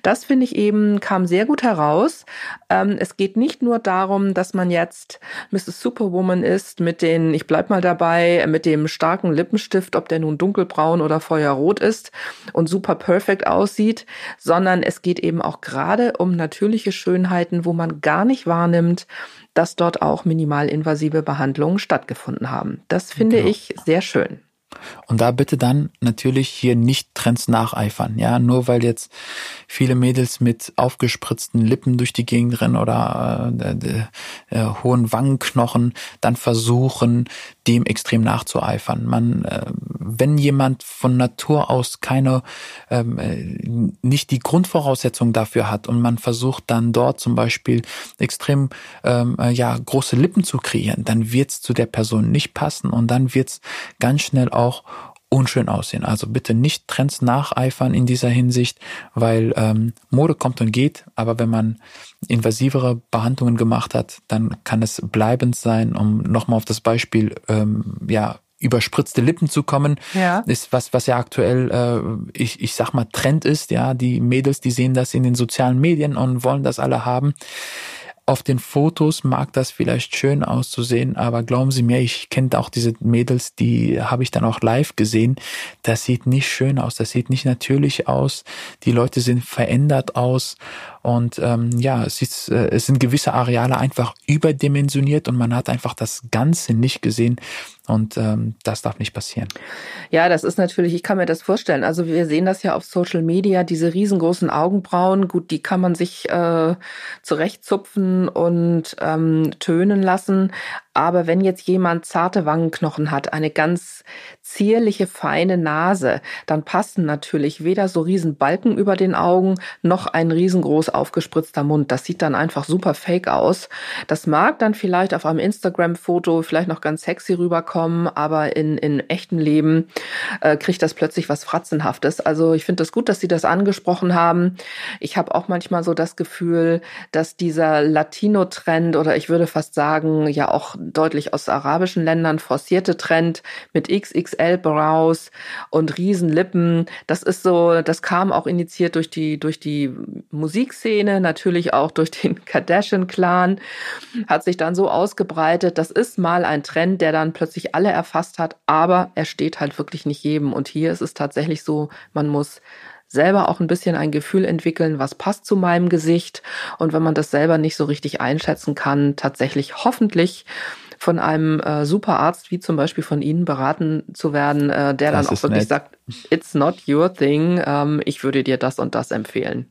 Das finde ich eben kam sehr gut heraus. Ähm, es geht nicht nur darum, dass man jetzt Mrs. Superwoman ist mit den, ich bleib mal dabei, mit dem starken Lippenstift, ob der nun dunkelbraun oder feuerrot ist und super perfekt aussieht, sondern es geht eben auch gerade um natürliche Schönheiten, wo man gar nicht wahrnimmt, dass dort auch minimalinvasive Behandlungen stattgefunden haben. Das finde genau. ich sehr schön. Und da bitte dann natürlich hier nicht Trends nacheifern. Ja, nur weil jetzt viele Mädels mit aufgespritzten Lippen durch die Gegend rennen oder äh, äh, äh, hohen Wangenknochen dann versuchen, dem extrem nachzueifern. Man, äh, wenn jemand von Natur aus keine, ähm, äh, nicht die Grundvoraussetzung dafür hat und man versucht dann dort zum Beispiel extrem ähm, äh, ja große Lippen zu kreieren, dann wird es zu der Person nicht passen und dann wird es ganz schnell auch unschön aussehen. Also bitte nicht Trends nacheifern in dieser Hinsicht, weil ähm, Mode kommt und geht, aber wenn man invasivere Behandlungen gemacht hat, dann kann es bleibend sein, um nochmal auf das Beispiel ähm, ja überspritzte Lippen zu kommen, ja. ist was, was ja aktuell, äh, ich, ich sag mal, Trend ist, ja, die Mädels, die sehen das in den sozialen Medien und wollen das alle haben. Auf den Fotos mag das vielleicht schön auszusehen, aber glauben Sie mir, ich kenne auch diese Mädels, die habe ich dann auch live gesehen. Das sieht nicht schön aus, das sieht nicht natürlich aus. Die Leute sind verändert aus und ähm, ja, es, ist, äh, es sind gewisse Areale einfach überdimensioniert und man hat einfach das Ganze nicht gesehen. Und ähm, das darf nicht passieren. Ja, das ist natürlich, ich kann mir das vorstellen. Also wir sehen das ja auf Social Media, diese riesengroßen Augenbrauen. Gut, die kann man sich äh, zurechtzupfen und ähm, tönen lassen. Aber wenn jetzt jemand zarte Wangenknochen hat, eine ganz zierliche, feine Nase, dann passen natürlich weder so riesen Balken über den Augen noch ein riesengroß aufgespritzter Mund. Das sieht dann einfach super fake aus. Das mag dann vielleicht auf einem Instagram-Foto vielleicht noch ganz sexy rüberkommen, aber in, in echten Leben äh, kriegt das plötzlich was Fratzenhaftes. Also ich finde es das gut, dass Sie das angesprochen haben. Ich habe auch manchmal so das Gefühl, dass dieser Latino-Trend oder ich würde fast sagen, ja auch deutlich aus arabischen Ländern forcierte Trend mit XXL-Brows und Riesenlippen, das ist so, das kam auch initiiert durch die, durch die Musikszene, natürlich auch durch den Kardashian-Clan, hat sich dann so ausgebreitet. Das ist mal ein Trend, der dann plötzlich alle erfasst hat, aber er steht halt wirklich nicht jedem. Und hier ist es tatsächlich so, man muss selber auch ein bisschen ein Gefühl entwickeln, was passt zu meinem Gesicht. Und wenn man das selber nicht so richtig einschätzen kann, tatsächlich hoffentlich von einem äh, super Arzt wie zum Beispiel von Ihnen beraten zu werden, äh, der das dann auch wirklich nett. sagt, it's not your thing, ähm, ich würde dir das und das empfehlen.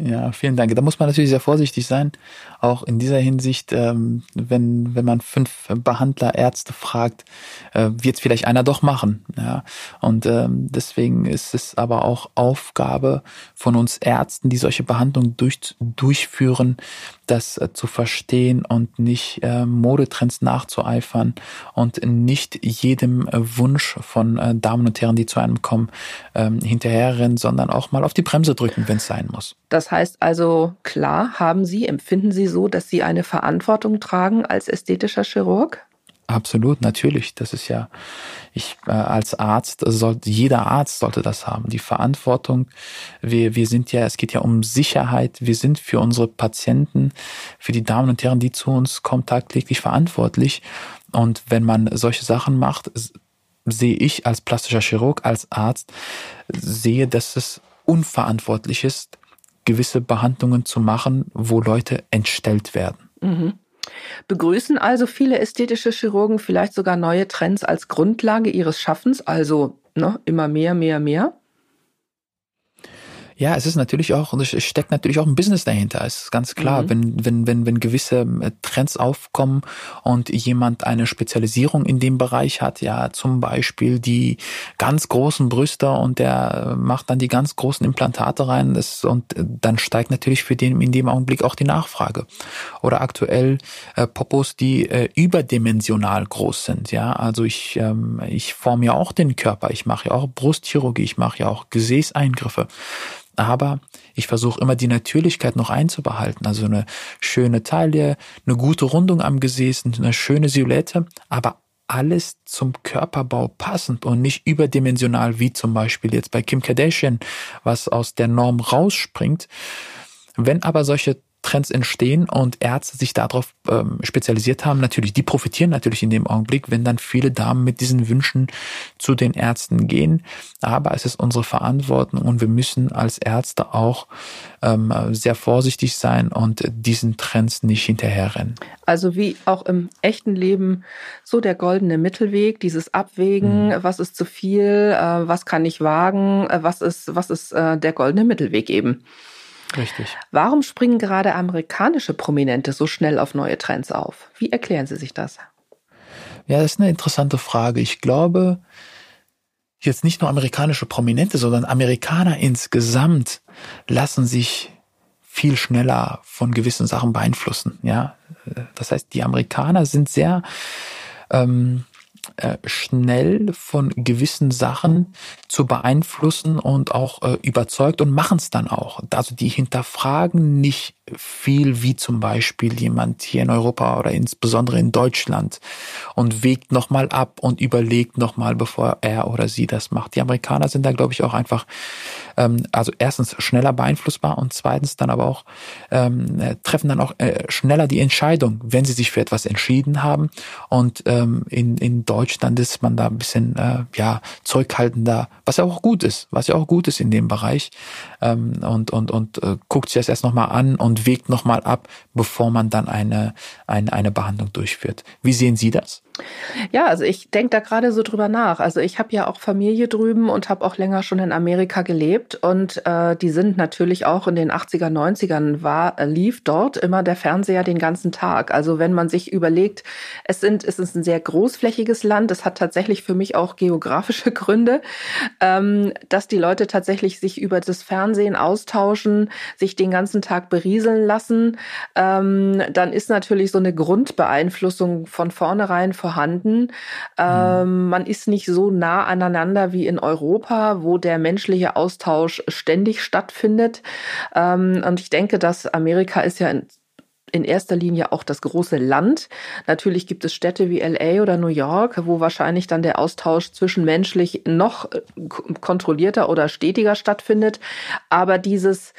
Ja, vielen Dank. Da muss man natürlich sehr vorsichtig sein, auch in dieser Hinsicht, ähm, wenn, wenn man fünf Behandler, Ärzte fragt, äh, wird es vielleicht einer doch machen. Ja? Und ähm, deswegen ist es aber auch Aufgabe von uns Ärzten, die solche Behandlungen durch, durchführen, das äh, zu verstehen und nicht äh, Modetrends nachzueifern und nicht jedem äh, Wunsch von äh, Damen und Herren, die zu einem kommen, ähm, hinterherrennen, sondern auch mal auf die Bremse drücken, wenn es sein muss. Das heißt also, klar, haben Sie, empfinden Sie so, dass Sie eine Verantwortung tragen als ästhetischer Chirurg? Absolut, natürlich. Das ist ja, ich äh, als Arzt sollte, jeder Arzt sollte das haben. Die Verantwortung. Wir, wir sind ja, es geht ja um Sicherheit. Wir sind für unsere Patienten, für die Damen und Herren, die zu uns kommen, tagtäglich verantwortlich. Und wenn man solche Sachen macht, sehe ich als plastischer Chirurg, als Arzt, sehe, dass es unverantwortlich ist, gewisse Behandlungen zu machen, wo Leute entstellt werden. Mhm. Begrüßen also viele ästhetische Chirurgen vielleicht sogar neue Trends als Grundlage ihres Schaffens, also ne, immer mehr, mehr, mehr? Ja, es ist natürlich auch, und es steckt natürlich auch ein Business dahinter. Es ist ganz klar, mhm. wenn, wenn, wenn, wenn gewisse äh, Trends aufkommen und jemand eine Spezialisierung in dem Bereich hat, ja, zum Beispiel die ganz großen Brüste und der macht dann die ganz großen Implantate rein, das, und dann steigt natürlich für den in dem Augenblick auch die Nachfrage. Oder aktuell äh, Popos, die äh, überdimensional groß sind, ja. Also ich, ähm, ich forme ja auch den Körper, ich mache ja auch Brustchirurgie, ich mache ja auch Gesäßeingriffe aber ich versuche immer die Natürlichkeit noch einzubehalten. Also eine schöne Taille, eine gute Rundung am Gesäß, eine schöne Silhouette, aber alles zum Körperbau passend und nicht überdimensional, wie zum Beispiel jetzt bei Kim Kardashian, was aus der Norm rausspringt. Wenn aber solche Trends entstehen und Ärzte sich darauf ähm, spezialisiert haben, natürlich, die profitieren natürlich in dem Augenblick, wenn dann viele Damen mit diesen Wünschen zu den Ärzten gehen. Aber es ist unsere Verantwortung und wir müssen als Ärzte auch ähm, sehr vorsichtig sein und diesen Trends nicht hinterherrennen. Also wie auch im echten Leben so der goldene Mittelweg, dieses Abwägen, mhm. was ist zu viel, äh, was kann ich wagen, äh, was ist, was ist äh, der goldene Mittelweg eben. Richtig. Warum springen gerade amerikanische Prominente so schnell auf neue Trends auf? Wie erklären Sie sich das? Ja, das ist eine interessante Frage. Ich glaube, jetzt nicht nur amerikanische Prominente, sondern Amerikaner insgesamt lassen sich viel schneller von gewissen Sachen beeinflussen. Ja, das heißt, die Amerikaner sind sehr ähm, äh, schnell von gewissen Sachen zu beeinflussen und auch äh, überzeugt und machen es dann auch. Also die hinterfragen nicht viel wie zum Beispiel jemand hier in Europa oder insbesondere in Deutschland und wägt nochmal ab und überlegt nochmal, bevor er oder sie das macht. Die Amerikaner sind da, glaube ich, auch einfach, ähm, also erstens schneller beeinflussbar und zweitens dann aber auch ähm, äh, treffen dann auch äh, schneller die Entscheidung, wenn sie sich für etwas entschieden haben. Und ähm, in, in Deutschland ist man da ein bisschen äh, ja zurückhaltender, was ja auch gut ist, was ja auch gut ist in dem Bereich ähm, und und und äh, guckt sich das erst nochmal an und und wägt nochmal ab, bevor man dann eine, eine, eine Behandlung durchführt. Wie sehen Sie das? Ja, also ich denke da gerade so drüber nach. Also ich habe ja auch Familie drüben und habe auch länger schon in Amerika gelebt und äh, die sind natürlich auch in den 80er, 90ern war, äh, lief dort immer der Fernseher den ganzen Tag. Also wenn man sich überlegt, es sind, es ist ein sehr großflächiges Land, es hat tatsächlich für mich auch geografische Gründe, ähm, dass die Leute tatsächlich sich über das Fernsehen austauschen, sich den ganzen Tag berieseln lassen, ähm, dann ist natürlich so eine Grundbeeinflussung von vornherein von vorhanden. Ähm, man ist nicht so nah aneinander wie in Europa, wo der menschliche Austausch ständig stattfindet. Ähm, und ich denke, dass Amerika ist ja in in erster Linie auch das große Land. Natürlich gibt es Städte wie LA oder New York, wo wahrscheinlich dann der Austausch zwischenmenschlich noch äh, kontrollierter oder stetiger stattfindet. Aber dieses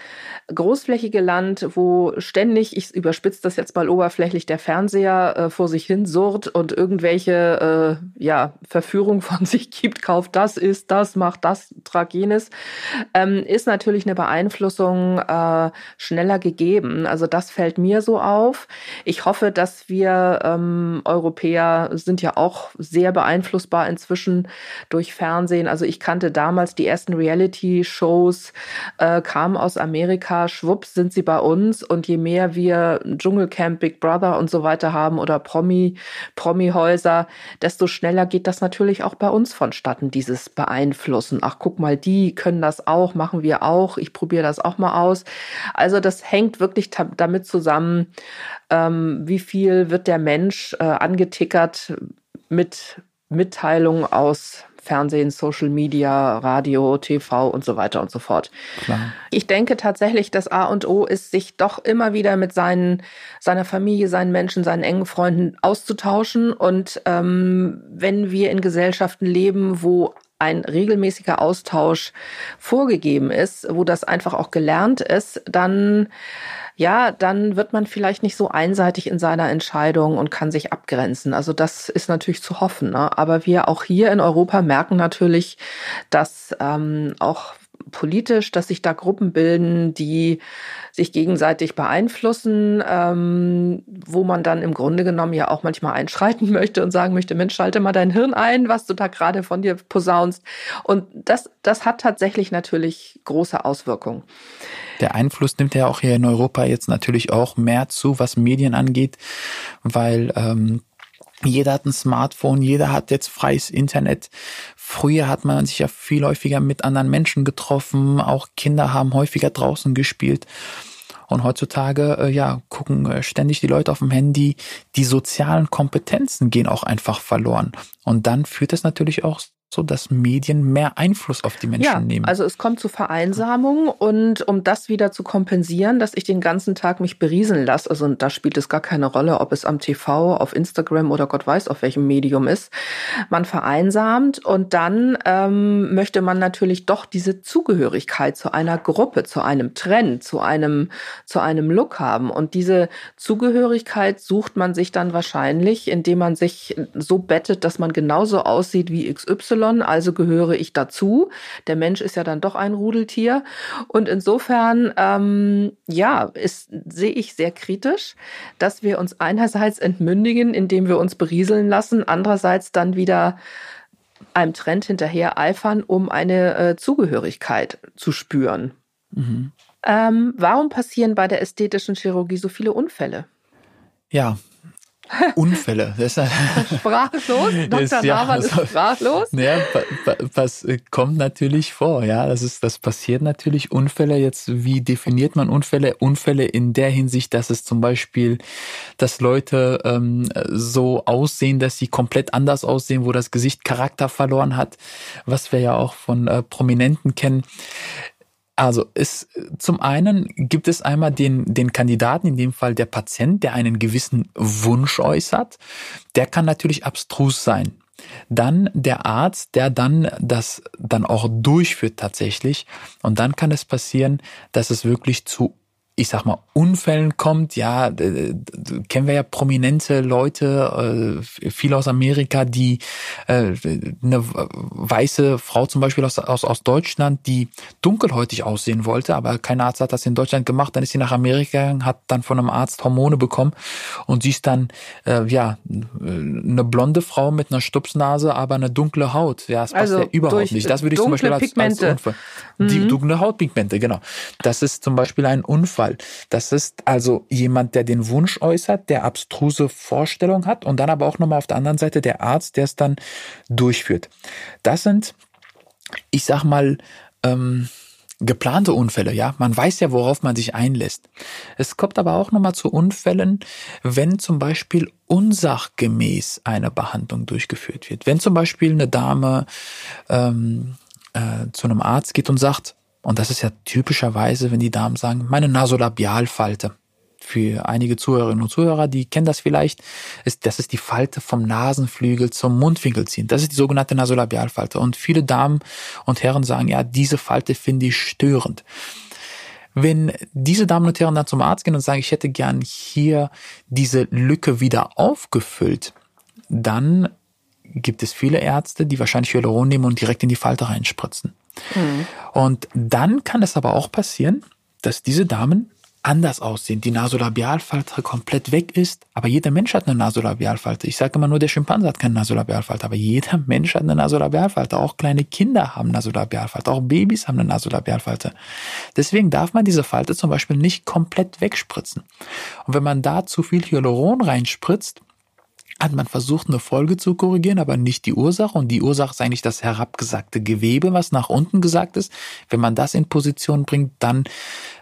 großflächige Land, wo ständig, ich überspitze das jetzt mal oberflächlich, der Fernseher äh, vor sich hin surrt und irgendwelche äh, ja, Verführung von sich gibt, kauft das, ist das, macht das, trag jenes, ähm, ist natürlich eine Beeinflussung äh, schneller gegeben. Also das fällt mir so auf. Ich hoffe, dass wir ähm, Europäer sind ja auch sehr beeinflussbar inzwischen durch Fernsehen. Also ich kannte damals die ersten Reality-Shows, äh, kamen aus Amerika, schwupps sind sie bei uns und je mehr wir Dschungelcamp, Big Brother und so weiter haben oder Promi, Promi-Häuser, desto schneller geht das natürlich auch bei uns vonstatten, dieses Beeinflussen. Ach, guck mal, die können das auch, machen wir auch, ich probiere das auch mal aus. Also das hängt wirklich damit zusammen, ähm, wie viel wird der Mensch äh, angetickert mit Mitteilungen aus Fernsehen, Social Media, Radio, TV und so weiter und so fort. Klar. Ich denke tatsächlich, das A und O ist, sich doch immer wieder mit seinen, seiner Familie, seinen Menschen, seinen engen Freunden auszutauschen. Und ähm, wenn wir in Gesellschaften leben, wo ein regelmäßiger Austausch vorgegeben ist, wo das einfach auch gelernt ist, dann ja, dann wird man vielleicht nicht so einseitig in seiner Entscheidung und kann sich abgrenzen. Also das ist natürlich zu hoffen. Ne? Aber wir auch hier in Europa merken natürlich, dass ähm, auch politisch, dass sich da Gruppen bilden, die sich gegenseitig beeinflussen, ähm, wo man dann im Grunde genommen ja auch manchmal einschreiten möchte und sagen möchte, Mensch, schalte mal dein Hirn ein, was du da gerade von dir posaunst. Und das, das hat tatsächlich natürlich große Auswirkungen. Der Einfluss nimmt ja auch hier in Europa jetzt natürlich auch mehr zu, was Medien angeht, weil ähm, jeder hat ein Smartphone, jeder hat jetzt freies Internet. Früher hat man sich ja viel häufiger mit anderen Menschen getroffen, auch Kinder haben häufiger draußen gespielt. Und heutzutage, äh, ja, gucken äh, ständig die Leute auf dem Handy. Die sozialen Kompetenzen gehen auch einfach verloren. Und dann führt es natürlich auch so dass Medien mehr Einfluss auf die Menschen ja, nehmen. Also es kommt zu Vereinsamung und um das wieder zu kompensieren, dass ich den ganzen Tag mich berieseln lasse, also da spielt es gar keine Rolle, ob es am TV, auf Instagram oder Gott weiß auf welchem Medium ist. Man vereinsamt und dann ähm, möchte man natürlich doch diese Zugehörigkeit zu einer Gruppe, zu einem Trend, zu einem zu einem Look haben und diese Zugehörigkeit sucht man sich dann wahrscheinlich, indem man sich so bettet, dass man genauso aussieht wie XY also gehöre ich dazu. Der Mensch ist ja dann doch ein Rudeltier. Und insofern, ähm, ja, ist, sehe ich sehr kritisch, dass wir uns einerseits entmündigen, indem wir uns berieseln lassen, andererseits dann wieder einem Trend hinterher eifern, um eine äh, Zugehörigkeit zu spüren. Mhm. Ähm, warum passieren bei der ästhetischen Chirurgie so viele Unfälle? Ja, Unfälle. Das ist, sprachlos? Dr. Ist, ja, Naval ist sprachlos? Ja, was kommt natürlich vor, ja. Das ist, das passiert natürlich. Unfälle jetzt, wie definiert man Unfälle? Unfälle in der Hinsicht, dass es zum Beispiel, dass Leute ähm, so aussehen, dass sie komplett anders aussehen, wo das Gesicht Charakter verloren hat, was wir ja auch von äh, Prominenten kennen. Also es, zum einen gibt es einmal den, den Kandidaten, in dem Fall der Patient, der einen gewissen Wunsch äußert. Der kann natürlich abstrus sein. Dann der Arzt, der dann das dann auch durchführt tatsächlich. Und dann kann es passieren, dass es wirklich zu ich sag mal, Unfällen kommt, ja, kennen wir ja prominente Leute, äh, viele aus Amerika, die äh, eine weiße Frau zum Beispiel aus, aus, aus Deutschland, die dunkelhäutig aussehen wollte, aber kein Arzt hat das in Deutschland gemacht, dann ist sie nach Amerika gegangen, hat dann von einem Arzt Hormone bekommen und sie ist dann, äh, ja, eine blonde Frau mit einer Stupsnase, aber eine dunkle Haut. Ja, das passt also ja überhaupt nicht. Das würde ich zum Beispiel als, als Unfall. Mhm. Die dunkle Hautpigmente, genau. Das ist zum Beispiel ein Unfall. Das ist also jemand, der den Wunsch äußert, der abstruse Vorstellung hat und dann aber auch nochmal auf der anderen Seite der Arzt, der es dann durchführt. Das sind, ich sag mal, ähm, geplante Unfälle, ja. Man weiß ja, worauf man sich einlässt. Es kommt aber auch nochmal zu Unfällen, wenn zum Beispiel unsachgemäß eine Behandlung durchgeführt wird. Wenn zum Beispiel eine Dame ähm, äh, zu einem Arzt geht und sagt, und das ist ja typischerweise, wenn die Damen sagen, meine Nasolabialfalte. Für einige Zuhörerinnen und Zuhörer, die kennen das vielleicht, ist, das ist die Falte vom Nasenflügel zum Mundwinkel ziehen. Das ist die sogenannte Nasolabialfalte. Und viele Damen und Herren sagen, ja, diese Falte finde ich störend. Wenn diese Damen und Herren dann zum Arzt gehen und sagen, ich hätte gern hier diese Lücke wieder aufgefüllt, dann gibt es viele Ärzte, die wahrscheinlich Hyaluron nehmen und direkt in die Falte reinspritzen. Und dann kann es aber auch passieren, dass diese Damen anders aussehen, die Nasolabialfalte komplett weg ist, aber jeder Mensch hat eine Nasolabialfalte. Ich sage immer nur, der Schimpanse hat keine Nasolabialfalte, aber jeder Mensch hat eine Nasolabialfalte. Auch kleine Kinder haben Nasolabialfalte, auch Babys haben eine Nasolabialfalte. Deswegen darf man diese Falte zum Beispiel nicht komplett wegspritzen. Und wenn man da zu viel Hyaluron reinspritzt, hat man versucht, eine Folge zu korrigieren, aber nicht die Ursache. Und die Ursache ist eigentlich das herabgesagte Gewebe, was nach unten gesagt ist. Wenn man das in Position bringt, dann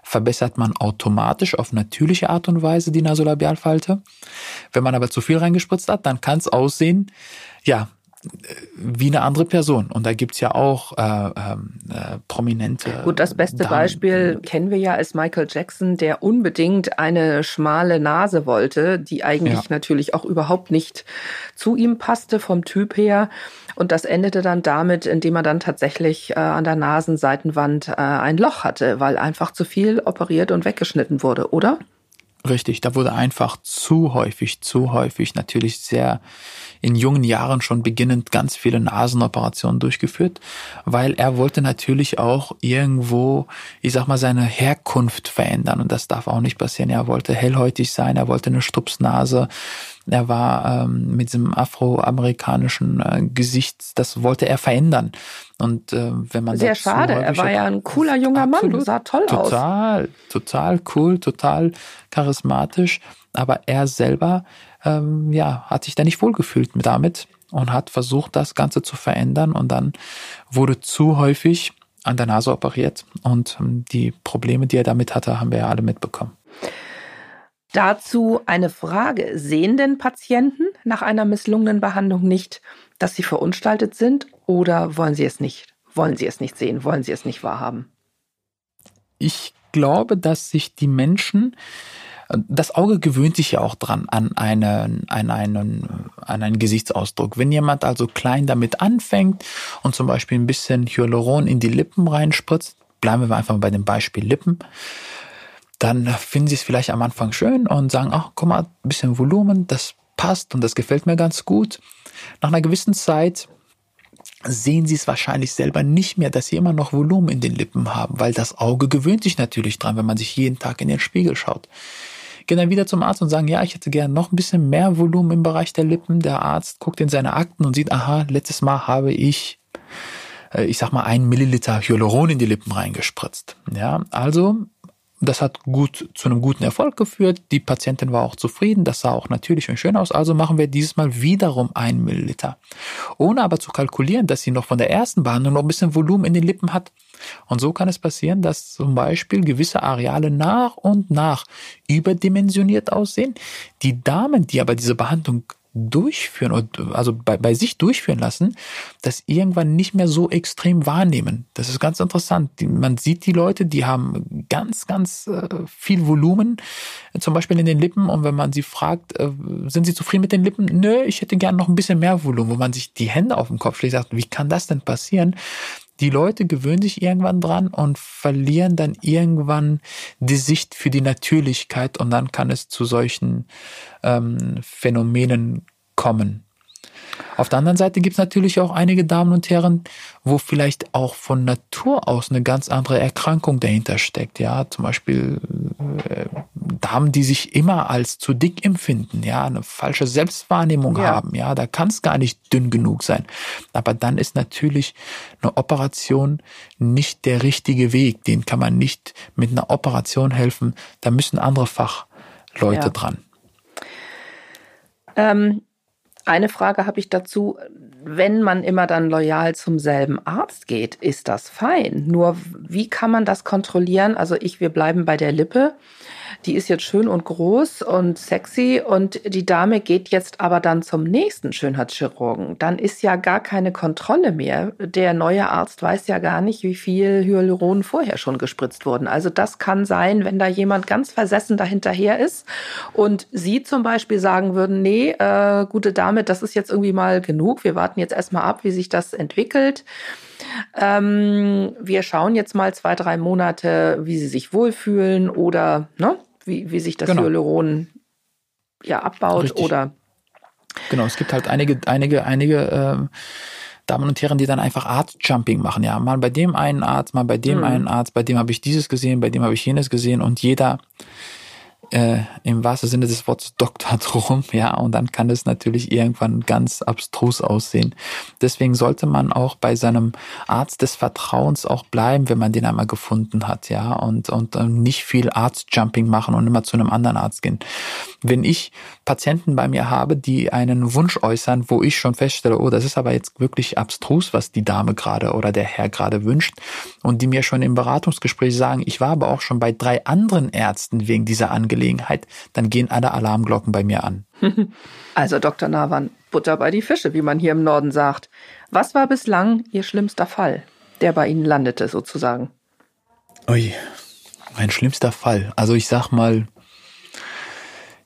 verbessert man automatisch auf natürliche Art und Weise die Nasolabialfalte. Wenn man aber zu viel reingespritzt hat, dann kann es aussehen, ja, wie eine andere Person. Und da gibt's ja auch äh, ähm, äh, prominente. Gut, das beste Damen. Beispiel kennen wir ja als Michael Jackson, der unbedingt eine schmale Nase wollte, die eigentlich ja. natürlich auch überhaupt nicht zu ihm passte vom Typ her. Und das endete dann damit, indem er dann tatsächlich äh, an der Nasenseitenwand äh, ein Loch hatte, weil einfach zu viel operiert und weggeschnitten wurde, oder? Richtig, da wurde einfach zu häufig, zu häufig natürlich sehr in jungen Jahren schon beginnend ganz viele Nasenoperationen durchgeführt, weil er wollte natürlich auch irgendwo, ich sag mal, seine Herkunft verändern und das darf auch nicht passieren. Er wollte hellhäutig sein, er wollte eine Stupsnase, er war ähm, mit diesem afroamerikanischen äh, Gesicht, das wollte er verändern. Und äh, wenn man sehr schade, er war ja ein cooler junger absolut, Mann, sah toll total, aus. Total, total cool, total charismatisch. Aber er selber ähm, ja, hat sich da nicht wohlgefühlt damit und hat versucht, das Ganze zu verändern und dann wurde zu häufig an der Nase operiert und ähm, die Probleme, die er damit hatte, haben wir ja alle mitbekommen. Dazu eine Frage. Sehen denn Patienten nach einer misslungenen Behandlung nicht, dass sie verunstaltet sind oder wollen sie es nicht? Wollen sie es nicht sehen? Wollen sie es nicht wahrhaben? Ich glaube, dass sich die Menschen das Auge gewöhnt sich ja auch dran an einen, an einen, an einen Gesichtsausdruck. Wenn jemand also klein damit anfängt und zum Beispiel ein bisschen Hyaluron in die Lippen reinspritzt, bleiben wir einfach bei dem Beispiel Lippen, dann finden sie es vielleicht am Anfang schön und sagen, ach, guck mal, ein bisschen Volumen, das passt und das gefällt mir ganz gut. Nach einer gewissen Zeit sehen sie es wahrscheinlich selber nicht mehr, dass sie immer noch Volumen in den Lippen haben, weil das Auge gewöhnt sich natürlich dran, wenn man sich jeden Tag in den Spiegel schaut gehen dann wieder zum Arzt und sagen, ja, ich hätte gerne noch ein bisschen mehr Volumen im Bereich der Lippen. Der Arzt guckt in seine Akten und sieht, aha, letztes Mal habe ich, äh, ich sag mal, ein Milliliter Hyaluron in die Lippen reingespritzt. Ja, also das hat gut zu einem guten Erfolg geführt. Die Patientin war auch zufrieden. Das sah auch natürlich und schön aus. Also machen wir dieses Mal wiederum ein Milliliter. Ohne aber zu kalkulieren, dass sie noch von der ersten Behandlung noch ein bisschen Volumen in den Lippen hat. Und so kann es passieren, dass zum Beispiel gewisse Areale nach und nach überdimensioniert aussehen. Die Damen, die aber diese Behandlung durchführen, also bei, bei sich durchführen lassen, das irgendwann nicht mehr so extrem wahrnehmen. Das ist ganz interessant. Man sieht die Leute, die haben ganz, ganz äh, viel Volumen, zum Beispiel in den Lippen. Und wenn man sie fragt, äh, sind sie zufrieden mit den Lippen? Nö, ich hätte gern noch ein bisschen mehr Volumen, wo man sich die Hände auf den Kopf schlägt, sagt, wie kann das denn passieren? Die Leute gewöhnen sich irgendwann dran und verlieren dann irgendwann die Sicht für die Natürlichkeit und dann kann es zu solchen ähm, Phänomenen kommen. Auf der anderen Seite gibt es natürlich auch einige Damen und Herren, wo vielleicht auch von Natur aus eine ganz andere Erkrankung dahinter steckt. Ja, zum Beispiel äh, Damen, die sich immer als zu dick empfinden, ja, eine falsche Selbstwahrnehmung ja. haben. Ja, da kann es gar nicht dünn genug sein. Aber dann ist natürlich eine Operation nicht der richtige Weg. Den kann man nicht mit einer Operation helfen. Da müssen andere Fachleute ja. dran. Ähm, eine Frage habe ich dazu. Wenn man immer dann loyal zum selben Arzt geht, ist das fein. Nur wie kann man das kontrollieren? Also ich, wir bleiben bei der Lippe die ist jetzt schön und groß und sexy und die Dame geht jetzt aber dann zum nächsten Schönheitschirurgen. Dann ist ja gar keine Kontrolle mehr. Der neue Arzt weiß ja gar nicht, wie viel Hyaluron vorher schon gespritzt wurden. Also das kann sein, wenn da jemand ganz versessen dahinterher ist und Sie zum Beispiel sagen würden, nee, äh, gute Dame, das ist jetzt irgendwie mal genug. Wir warten jetzt erstmal ab, wie sich das entwickelt. Ähm, wir schauen jetzt mal zwei, drei Monate, wie sie sich wohlfühlen oder ne, wie, wie sich das genau. Hyaluron ja abbaut Richtig. oder. Genau, es gibt halt einige, einige, einige äh, Damen und Herren, die dann einfach Arzt-Jumping machen. Ja, mal bei dem einen Arzt, mal bei dem mhm. einen Arzt, bei dem habe ich dieses gesehen, bei dem habe ich jenes gesehen und jeder äh, im wahrsten Sinne des Wortes Doktor drum, ja, und dann kann es natürlich irgendwann ganz abstrus aussehen. Deswegen sollte man auch bei seinem Arzt des Vertrauens auch bleiben, wenn man den einmal gefunden hat, ja, und, und nicht viel Arztjumping machen und immer zu einem anderen Arzt gehen. Wenn ich Patienten bei mir habe, die einen Wunsch äußern, wo ich schon feststelle, oh, das ist aber jetzt wirklich abstrus, was die Dame gerade oder der Herr gerade wünscht, und die mir schon im Beratungsgespräch sagen, ich war aber auch schon bei drei anderen Ärzten wegen dieser Angelegenheit Gelegenheit, dann gehen alle Alarmglocken bei mir an. Also Dr. Nawan, Butter bei die Fische, wie man hier im Norden sagt. Was war bislang Ihr schlimmster Fall, der bei Ihnen landete sozusagen? Ui, mein schlimmster Fall. Also ich sag mal,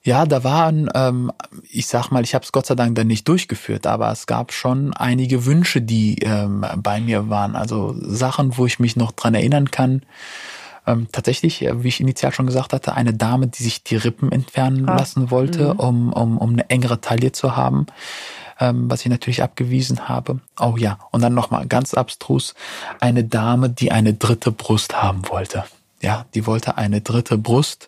ja, da waren, ähm, ich sag mal, ich habe es Gott sei Dank dann nicht durchgeführt, aber es gab schon einige Wünsche, die ähm, bei mir waren. Also Sachen, wo ich mich noch dran erinnern kann ähm, tatsächlich, äh, wie ich initial schon gesagt hatte, eine Dame, die sich die Rippen entfernen ah. lassen wollte, mhm. um, um, um eine engere Taille zu haben, ähm, was ich natürlich abgewiesen habe. Oh ja, und dann nochmal ganz abstrus, eine Dame, die eine dritte Brust haben wollte. Ja, die wollte eine dritte Brust.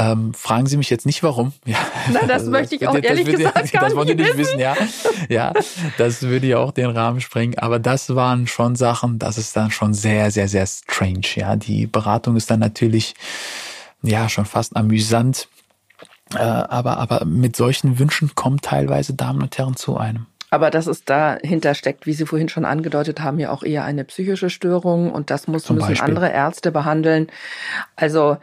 Ähm, fragen Sie mich jetzt nicht warum. Ja, Na, das also, möchte ich auch ehrlich würde, gesagt gar Das wollen Sie nicht wissen, ja. Ja, das würde ja auch den Rahmen sprengen. Aber das waren schon Sachen, das ist dann schon sehr, sehr, sehr strange. Ja, die Beratung ist dann natürlich, ja, schon fast amüsant. Äh, aber, aber mit solchen Wünschen kommen teilweise Damen und Herren zu einem. Aber dass es dahinter steckt, wie Sie vorhin schon angedeutet haben, ja auch eher eine psychische Störung und das muss, müssen Beispiel. andere Ärzte behandeln. Also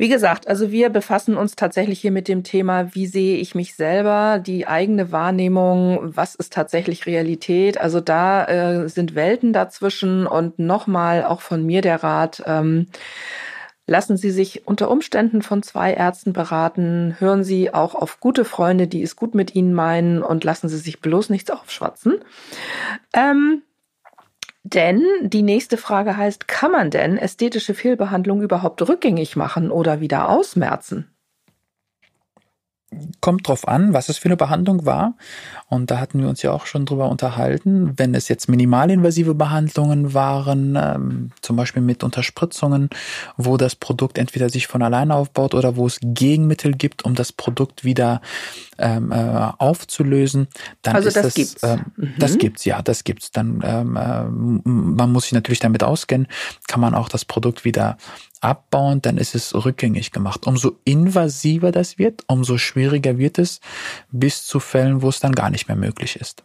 wie gesagt, also wir befassen uns tatsächlich hier mit dem Thema, wie sehe ich mich selber, die eigene Wahrnehmung, was ist tatsächlich Realität. Also da äh, sind Welten dazwischen und nochmal auch von mir der Rat. Ähm, Lassen Sie sich unter Umständen von zwei Ärzten beraten. Hören Sie auch auf gute Freunde, die es gut mit Ihnen meinen und lassen Sie sich bloß nichts aufschwatzen. Ähm, denn die nächste Frage heißt, kann man denn ästhetische Fehlbehandlung überhaupt rückgängig machen oder wieder ausmerzen? kommt drauf an, was es für eine Behandlung war. Und da hatten wir uns ja auch schon drüber unterhalten. Wenn es jetzt minimalinvasive Behandlungen waren, ähm, zum Beispiel mit Unterspritzungen, wo das Produkt entweder sich von alleine aufbaut oder wo es Gegenmittel gibt, um das Produkt wieder ähm, äh, aufzulösen, dann also ist das, das gibt's. Äh, mhm. das gibt's, ja, das gibt's. Dann ähm, äh, man muss sich natürlich damit auskennen, kann man auch das Produkt wieder abbauen, dann ist es rückgängig gemacht. Umso invasiver das wird, umso schwieriger wird es, bis zu Fällen, wo es dann gar nicht mehr möglich ist.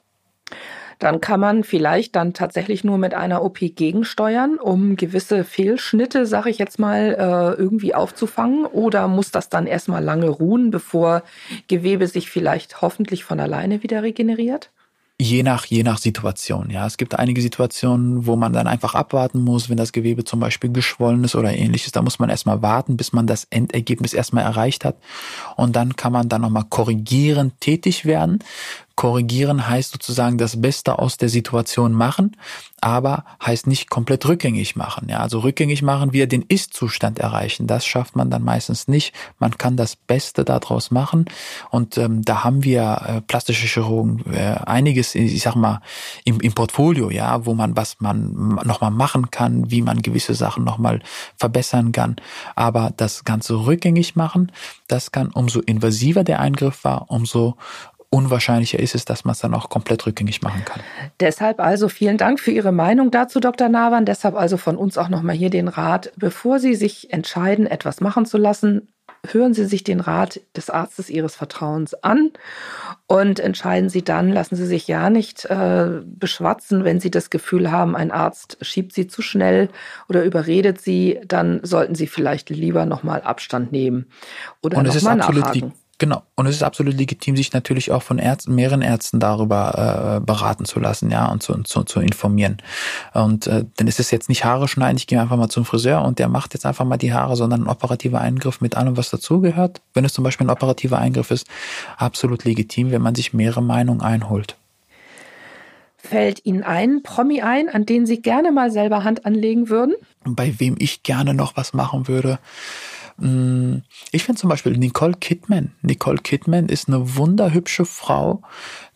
Dann kann man vielleicht dann tatsächlich nur mit einer OP gegensteuern, um gewisse Fehlschnitte, sage ich jetzt mal, äh, irgendwie aufzufangen. Oder muss das dann erstmal lange ruhen, bevor Gewebe sich vielleicht hoffentlich von alleine wieder regeneriert? Je nach, je nach Situation, ja. Es gibt einige Situationen, wo man dann einfach abwarten muss, wenn das Gewebe zum Beispiel geschwollen ist oder ähnliches. Da muss man erstmal warten, bis man das Endergebnis erstmal erreicht hat. Und dann kann man dann nochmal korrigierend tätig werden. Korrigieren heißt sozusagen das Beste aus der Situation machen, aber heißt nicht komplett rückgängig machen. Ja, also rückgängig machen, wir den Ist-Zustand erreichen. Das schafft man dann meistens nicht. Man kann das Beste daraus machen und ähm, da haben wir äh, plastische Chirurgen äh, einiges, ich sag mal, im, im Portfolio, ja, wo man was man nochmal machen kann, wie man gewisse Sachen nochmal verbessern kann. Aber das Ganze rückgängig machen, das kann umso invasiver der Eingriff war, umso unwahrscheinlicher ist es, dass man es dann auch komplett rückgängig machen kann. Deshalb also vielen Dank für Ihre Meinung dazu, Dr. Nawan. Deshalb also von uns auch nochmal hier den Rat, bevor Sie sich entscheiden, etwas machen zu lassen, hören Sie sich den Rat des Arztes Ihres Vertrauens an und entscheiden Sie dann, lassen Sie sich ja nicht äh, beschwatzen, wenn Sie das Gefühl haben, ein Arzt schiebt Sie zu schnell oder überredet Sie, dann sollten Sie vielleicht lieber nochmal Abstand nehmen oder nochmal nachhaken. Genau. Und es ist absolut legitim, sich natürlich auch von Ärzten, mehreren Ärzten darüber äh, beraten zu lassen, ja, und zu, zu, zu informieren. Und äh, denn es ist jetzt nicht Haare schneiden, ich gehe einfach mal zum Friseur und der macht jetzt einfach mal die Haare, sondern ein operativer Eingriff mit allem, was dazugehört. Wenn es zum Beispiel ein operativer Eingriff ist, absolut legitim, wenn man sich mehrere Meinungen einholt. Fällt Ihnen ein Promi ein, an den Sie gerne mal selber Hand anlegen würden? Bei wem ich gerne noch was machen würde? Ich finde zum Beispiel Nicole Kidman. Nicole Kidman ist eine wunderhübsche Frau,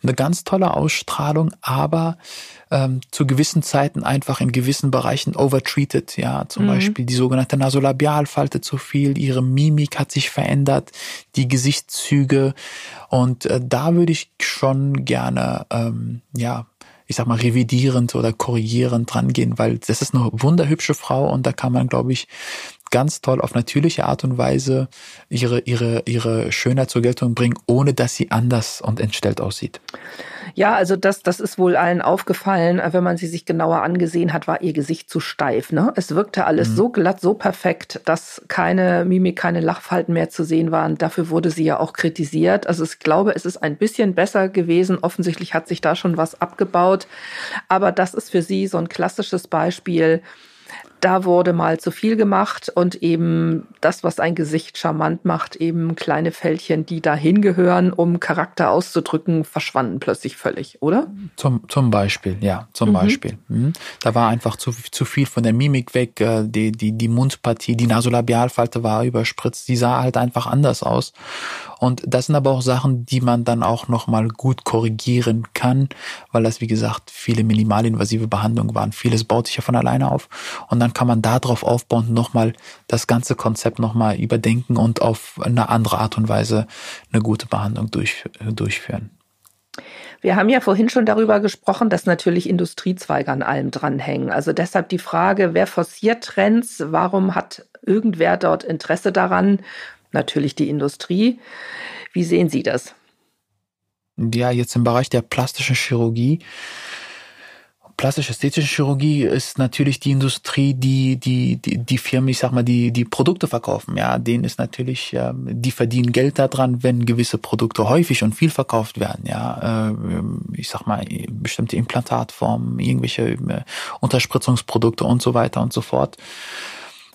eine ganz tolle Ausstrahlung, aber ähm, zu gewissen Zeiten einfach in gewissen Bereichen overtreated. Ja, zum mhm. Beispiel die sogenannte Nasolabialfalte zu viel, ihre Mimik hat sich verändert, die Gesichtszüge und äh, da würde ich schon gerne, ähm, ja, ich sag mal, revidierend oder korrigierend drangehen, weil das ist eine wunderhübsche Frau und da kann man, glaube ich, ganz toll auf natürliche Art und Weise ihre, ihre, ihre Schönheit zur Geltung bringen, ohne dass sie anders und entstellt aussieht. Ja, also das, das ist wohl allen aufgefallen. Wenn man sie sich genauer angesehen hat, war ihr Gesicht zu steif. Ne? Es wirkte alles mhm. so glatt, so perfekt, dass keine Mimik, keine Lachfalten mehr zu sehen waren. Dafür wurde sie ja auch kritisiert. Also ich glaube, es ist ein bisschen besser gewesen. Offensichtlich hat sich da schon was abgebaut. Aber das ist für sie so ein klassisches Beispiel da wurde mal zu viel gemacht und eben das, was ein Gesicht charmant macht, eben kleine Fältchen, die da hingehören, um Charakter auszudrücken, verschwanden plötzlich völlig, oder? Zum, zum Beispiel, ja, zum mhm. Beispiel. Mhm. Da war einfach zu, zu viel von der Mimik weg, äh, die, die, die Mundpartie, die Nasolabialfalte war überspritzt, die sah halt einfach anders aus. Und das sind aber auch Sachen, die man dann auch nochmal gut korrigieren kann, weil das, wie gesagt, viele minimalinvasive Behandlungen waren. Vieles baut sich ja von alleine auf. Und dann kann man darauf aufbauen nochmal das ganze Konzept nochmal überdenken und auf eine andere Art und Weise eine gute Behandlung durch, durchführen. Wir haben ja vorhin schon darüber gesprochen, dass natürlich Industriezweige an allem dranhängen. Also deshalb die Frage, wer forciert Trends? Warum hat irgendwer dort Interesse daran? Natürlich die Industrie. Wie sehen Sie das? Ja, jetzt im Bereich der plastischen Chirurgie. Plastisch-ästhetische Chirurgie ist natürlich die Industrie, die, die, die, die Firmen, ich sag mal, die, die Produkte verkaufen. Ja, denen ist natürlich, die verdienen Geld daran, wenn gewisse Produkte häufig und viel verkauft werden. Ja, äh, ich sag mal, bestimmte Implantatformen, irgendwelche äh, Unterspritzungsprodukte und so weiter und so fort.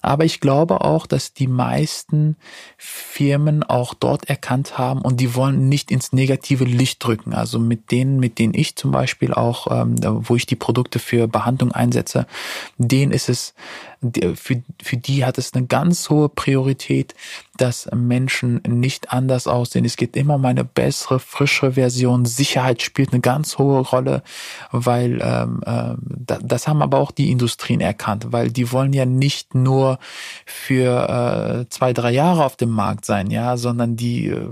Aber ich glaube auch, dass die meisten Firmen auch dort erkannt haben und die wollen nicht ins negative Licht drücken. Also mit denen, mit denen ich zum Beispiel auch, ähm, wo ich die Produkte für Behandlung einsetze, denen ist es für, für die hat es eine ganz hohe Priorität, dass Menschen nicht anders aussehen. Es geht immer um eine bessere, frischere Version. Sicherheit spielt eine ganz hohe Rolle, weil ähm, äh, das haben aber auch die Industrien erkannt, weil die wollen ja nicht nur für äh, zwei, drei Jahre auf dem Markt sein, ja, sondern die äh,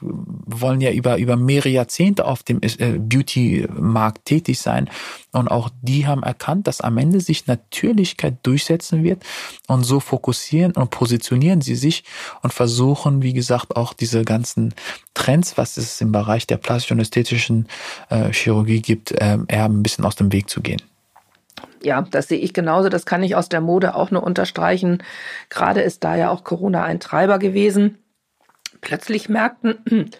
wollen ja über über mehrere Jahrzehnte auf dem äh, Beauty-Markt tätig sein. Und auch die haben erkannt, dass am Ende sich Natürlichkeit durchsetzen wird. Und so fokussieren und positionieren sie sich und versuchen, wie gesagt, auch diese ganzen Trends, was es im Bereich der plastischen und ästhetischen äh, Chirurgie gibt, äh, eher ein bisschen aus dem Weg zu gehen. Ja, das sehe ich genauso. Das kann ich aus der Mode auch nur unterstreichen. Gerade ist da ja auch Corona ein Treiber gewesen. Plötzlich merkten,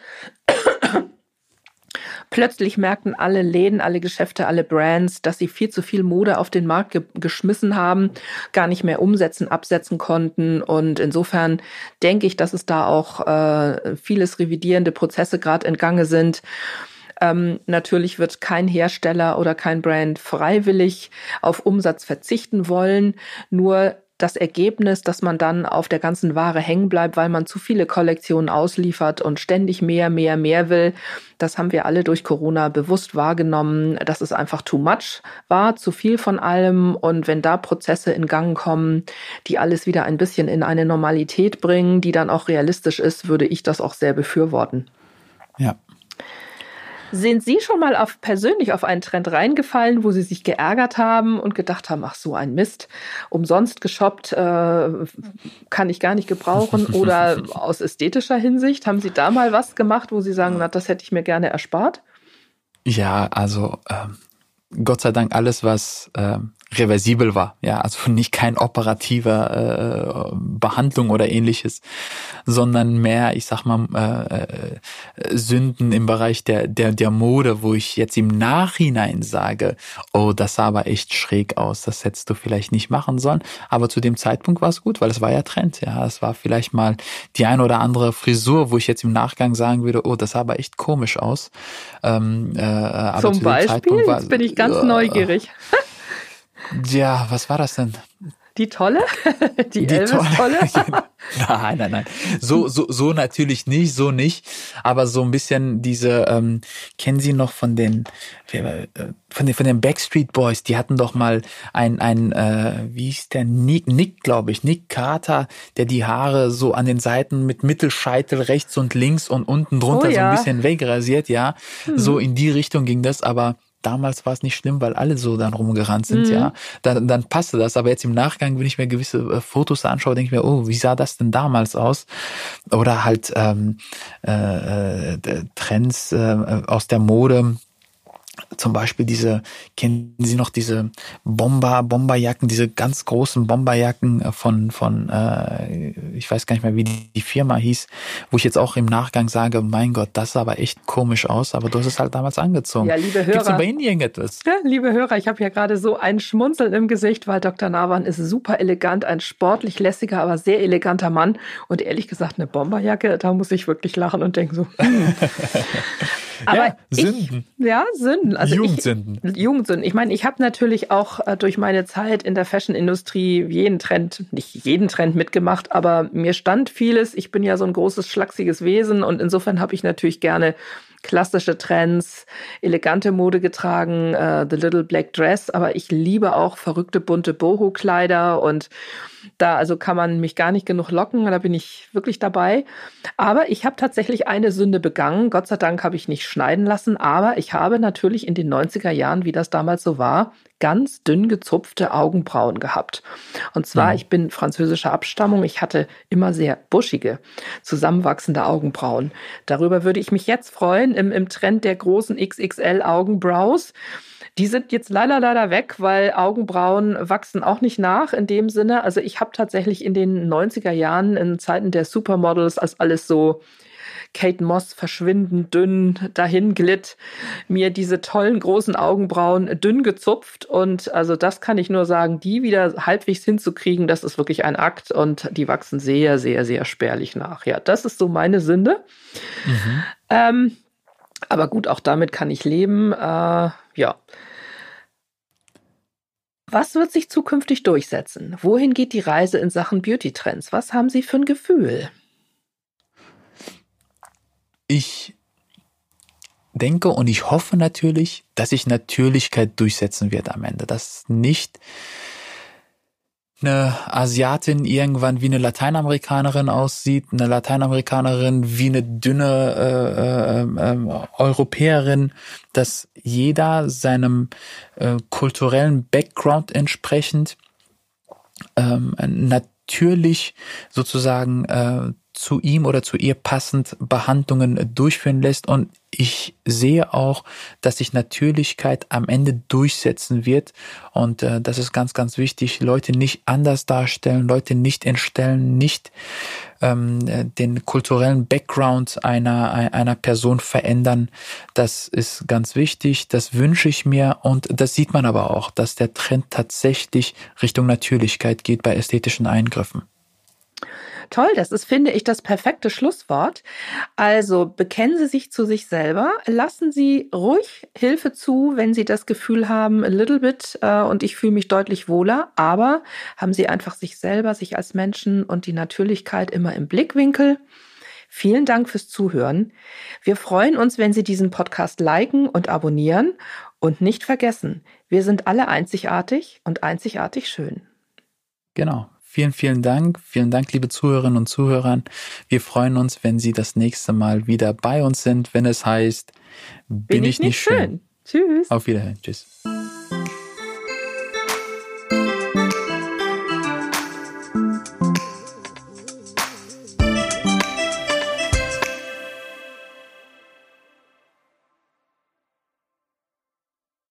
Plötzlich merkten alle Läden, alle Geschäfte, alle Brands, dass sie viel zu viel Mode auf den Markt ge geschmissen haben, gar nicht mehr umsetzen, absetzen konnten. Und insofern denke ich, dass es da auch äh, vieles revidierende Prozesse gerade entgangen sind. Ähm, natürlich wird kein Hersteller oder kein Brand freiwillig auf Umsatz verzichten wollen. Nur das Ergebnis, dass man dann auf der ganzen Ware hängen bleibt, weil man zu viele Kollektionen ausliefert und ständig mehr, mehr, mehr will. Das haben wir alle durch Corona bewusst wahrgenommen, dass es einfach too much war, zu viel von allem. Und wenn da Prozesse in Gang kommen, die alles wieder ein bisschen in eine Normalität bringen, die dann auch realistisch ist, würde ich das auch sehr befürworten. Ja, sind Sie schon mal auf, persönlich auf einen Trend reingefallen, wo Sie sich geärgert haben und gedacht haben, ach so ein Mist, umsonst geshoppt, äh, kann ich gar nicht gebrauchen oder aus ästhetischer Hinsicht? Haben Sie da mal was gemacht, wo Sie sagen, na, das hätte ich mir gerne erspart? Ja, also ähm, Gott sei Dank alles, was ähm, reversibel war, ja, also nicht kein operativer äh, Behandlung oder ähnliches, sondern mehr, ich sag mal, äh, äh, Sünden im Bereich der, der, der Mode, wo ich jetzt im Nachhinein sage, oh, das sah aber echt schräg aus, das hättest du vielleicht nicht machen sollen, aber zu dem Zeitpunkt war es gut, weil es war ja Trend, ja, es war vielleicht mal die ein oder andere Frisur, wo ich jetzt im Nachgang sagen würde, oh, das sah aber echt komisch aus. Ähm, äh, aber Zum Beispiel, war, jetzt bin ich ganz äh, neugierig. Ja, was war das denn? Die Tolle? Die, die Elvis-Tolle? nein, nein, nein. So, so, so natürlich nicht, so nicht. Aber so ein bisschen diese, ähm, kennen Sie noch von den, äh, von den, von den Backstreet Boys, die hatten doch mal ein, ein äh, wie hieß der, Nick, Nick glaube ich, Nick Carter, der die Haare so an den Seiten mit Mittelscheitel rechts und links und unten drunter oh, ja. so ein bisschen wegrasiert, ja. Hm. So in die Richtung ging das, aber damals war es nicht schlimm, weil alle so dann rumgerannt sind, mhm. ja. Dann, dann passte das. Aber jetzt im Nachgang, wenn ich mir gewisse äh, Fotos anschaue, denke ich mir, oh, wie sah das denn damals aus? Oder halt ähm, äh, äh Trends äh, aus der Mode zum Beispiel diese, kennen Sie noch diese Bomber, Bomberjacken, diese ganz großen Bomberjacken äh, von, von äh, ich weiß gar nicht mehr, wie die, Firma hieß, wo ich jetzt auch im Nachgang sage, mein Gott, das sah aber echt komisch aus, aber du hast es halt damals angezogen. Ja, liebe Hörer. Gibt's bei Ihnen irgendetwas? Ja, liebe Hörer, ich habe ja gerade so ein Schmunzeln im Gesicht, weil Dr. Nawan ist super elegant, ein sportlich lässiger, aber sehr eleganter Mann und ehrlich gesagt eine Bomberjacke, da muss ich wirklich lachen und denken so, hm. Aber ja, Sünden. Ich, ja, Sünden. Also Jugendsünden. Ich, Jugendsünden. Ich meine, ich habe natürlich auch äh, durch meine Zeit in der Fashion-Industrie jeden Trend, nicht jeden Trend mitgemacht, aber mir stand vieles. Ich bin ja so ein großes, schlachsiges Wesen und insofern habe ich natürlich gerne klassische Trends, elegante Mode getragen, äh, The Little Black Dress, aber ich liebe auch verrückte bunte Boho-Kleider und da also kann man mich gar nicht genug locken, da bin ich wirklich dabei. Aber ich habe tatsächlich eine Sünde begangen. Gott sei Dank habe ich nicht schneiden lassen, aber ich habe natürlich in den 90er Jahren, wie das damals so war, ganz dünn gezupfte Augenbrauen gehabt. Und zwar, mhm. ich bin französischer Abstammung, ich hatte immer sehr buschige, zusammenwachsende Augenbrauen. Darüber würde ich mich jetzt freuen im, im Trend der großen XXL Augenbrows. Die sind jetzt leider, leider weg, weil Augenbrauen wachsen auch nicht nach in dem Sinne. Also ich habe tatsächlich in den 90er Jahren, in Zeiten der Supermodels, als alles so Kate Moss verschwindend dünn dahin glitt, mir diese tollen großen Augenbrauen dünn gezupft. Und also das kann ich nur sagen, die wieder halbwegs hinzukriegen, das ist wirklich ein Akt und die wachsen sehr, sehr, sehr spärlich nach. Ja, das ist so meine Sünde. Mhm. Ähm, aber gut, auch damit kann ich leben. Äh, ja. Was wird sich zukünftig durchsetzen? Wohin geht die Reise in Sachen Beauty-Trends? Was haben Sie für ein Gefühl? Ich denke und ich hoffe natürlich, dass sich Natürlichkeit durchsetzen wird am Ende. Dass nicht eine Asiatin irgendwann wie eine Lateinamerikanerin aussieht, eine Lateinamerikanerin wie eine dünne äh, äh, äh, Europäerin, dass jeder seinem äh, kulturellen Background entsprechend ähm, natürlich sozusagen äh, zu ihm oder zu ihr passend Behandlungen durchführen lässt. Und ich sehe auch, dass sich Natürlichkeit am Ende durchsetzen wird. Und äh, das ist ganz, ganz wichtig. Leute nicht anders darstellen, Leute nicht entstellen, nicht ähm, den kulturellen Background einer, einer Person verändern. Das ist ganz wichtig. Das wünsche ich mir. Und das sieht man aber auch, dass der Trend tatsächlich Richtung Natürlichkeit geht bei ästhetischen Eingriffen. Toll, das ist, finde ich, das perfekte Schlusswort. Also bekennen Sie sich zu sich selber, lassen Sie ruhig Hilfe zu, wenn Sie das Gefühl haben, a little bit äh, und ich fühle mich deutlich wohler, aber haben Sie einfach sich selber, sich als Menschen und die Natürlichkeit immer im Blickwinkel. Vielen Dank fürs Zuhören. Wir freuen uns, wenn Sie diesen Podcast liken und abonnieren und nicht vergessen, wir sind alle einzigartig und einzigartig schön. Genau. Vielen, vielen Dank. Vielen Dank, liebe Zuhörerinnen und Zuhörer. Wir freuen uns, wenn Sie das nächste Mal wieder bei uns sind, wenn es heißt, bin, bin ich, ich, nicht schön? schön? Tschüss. Auf Wiederhören. Tschüss.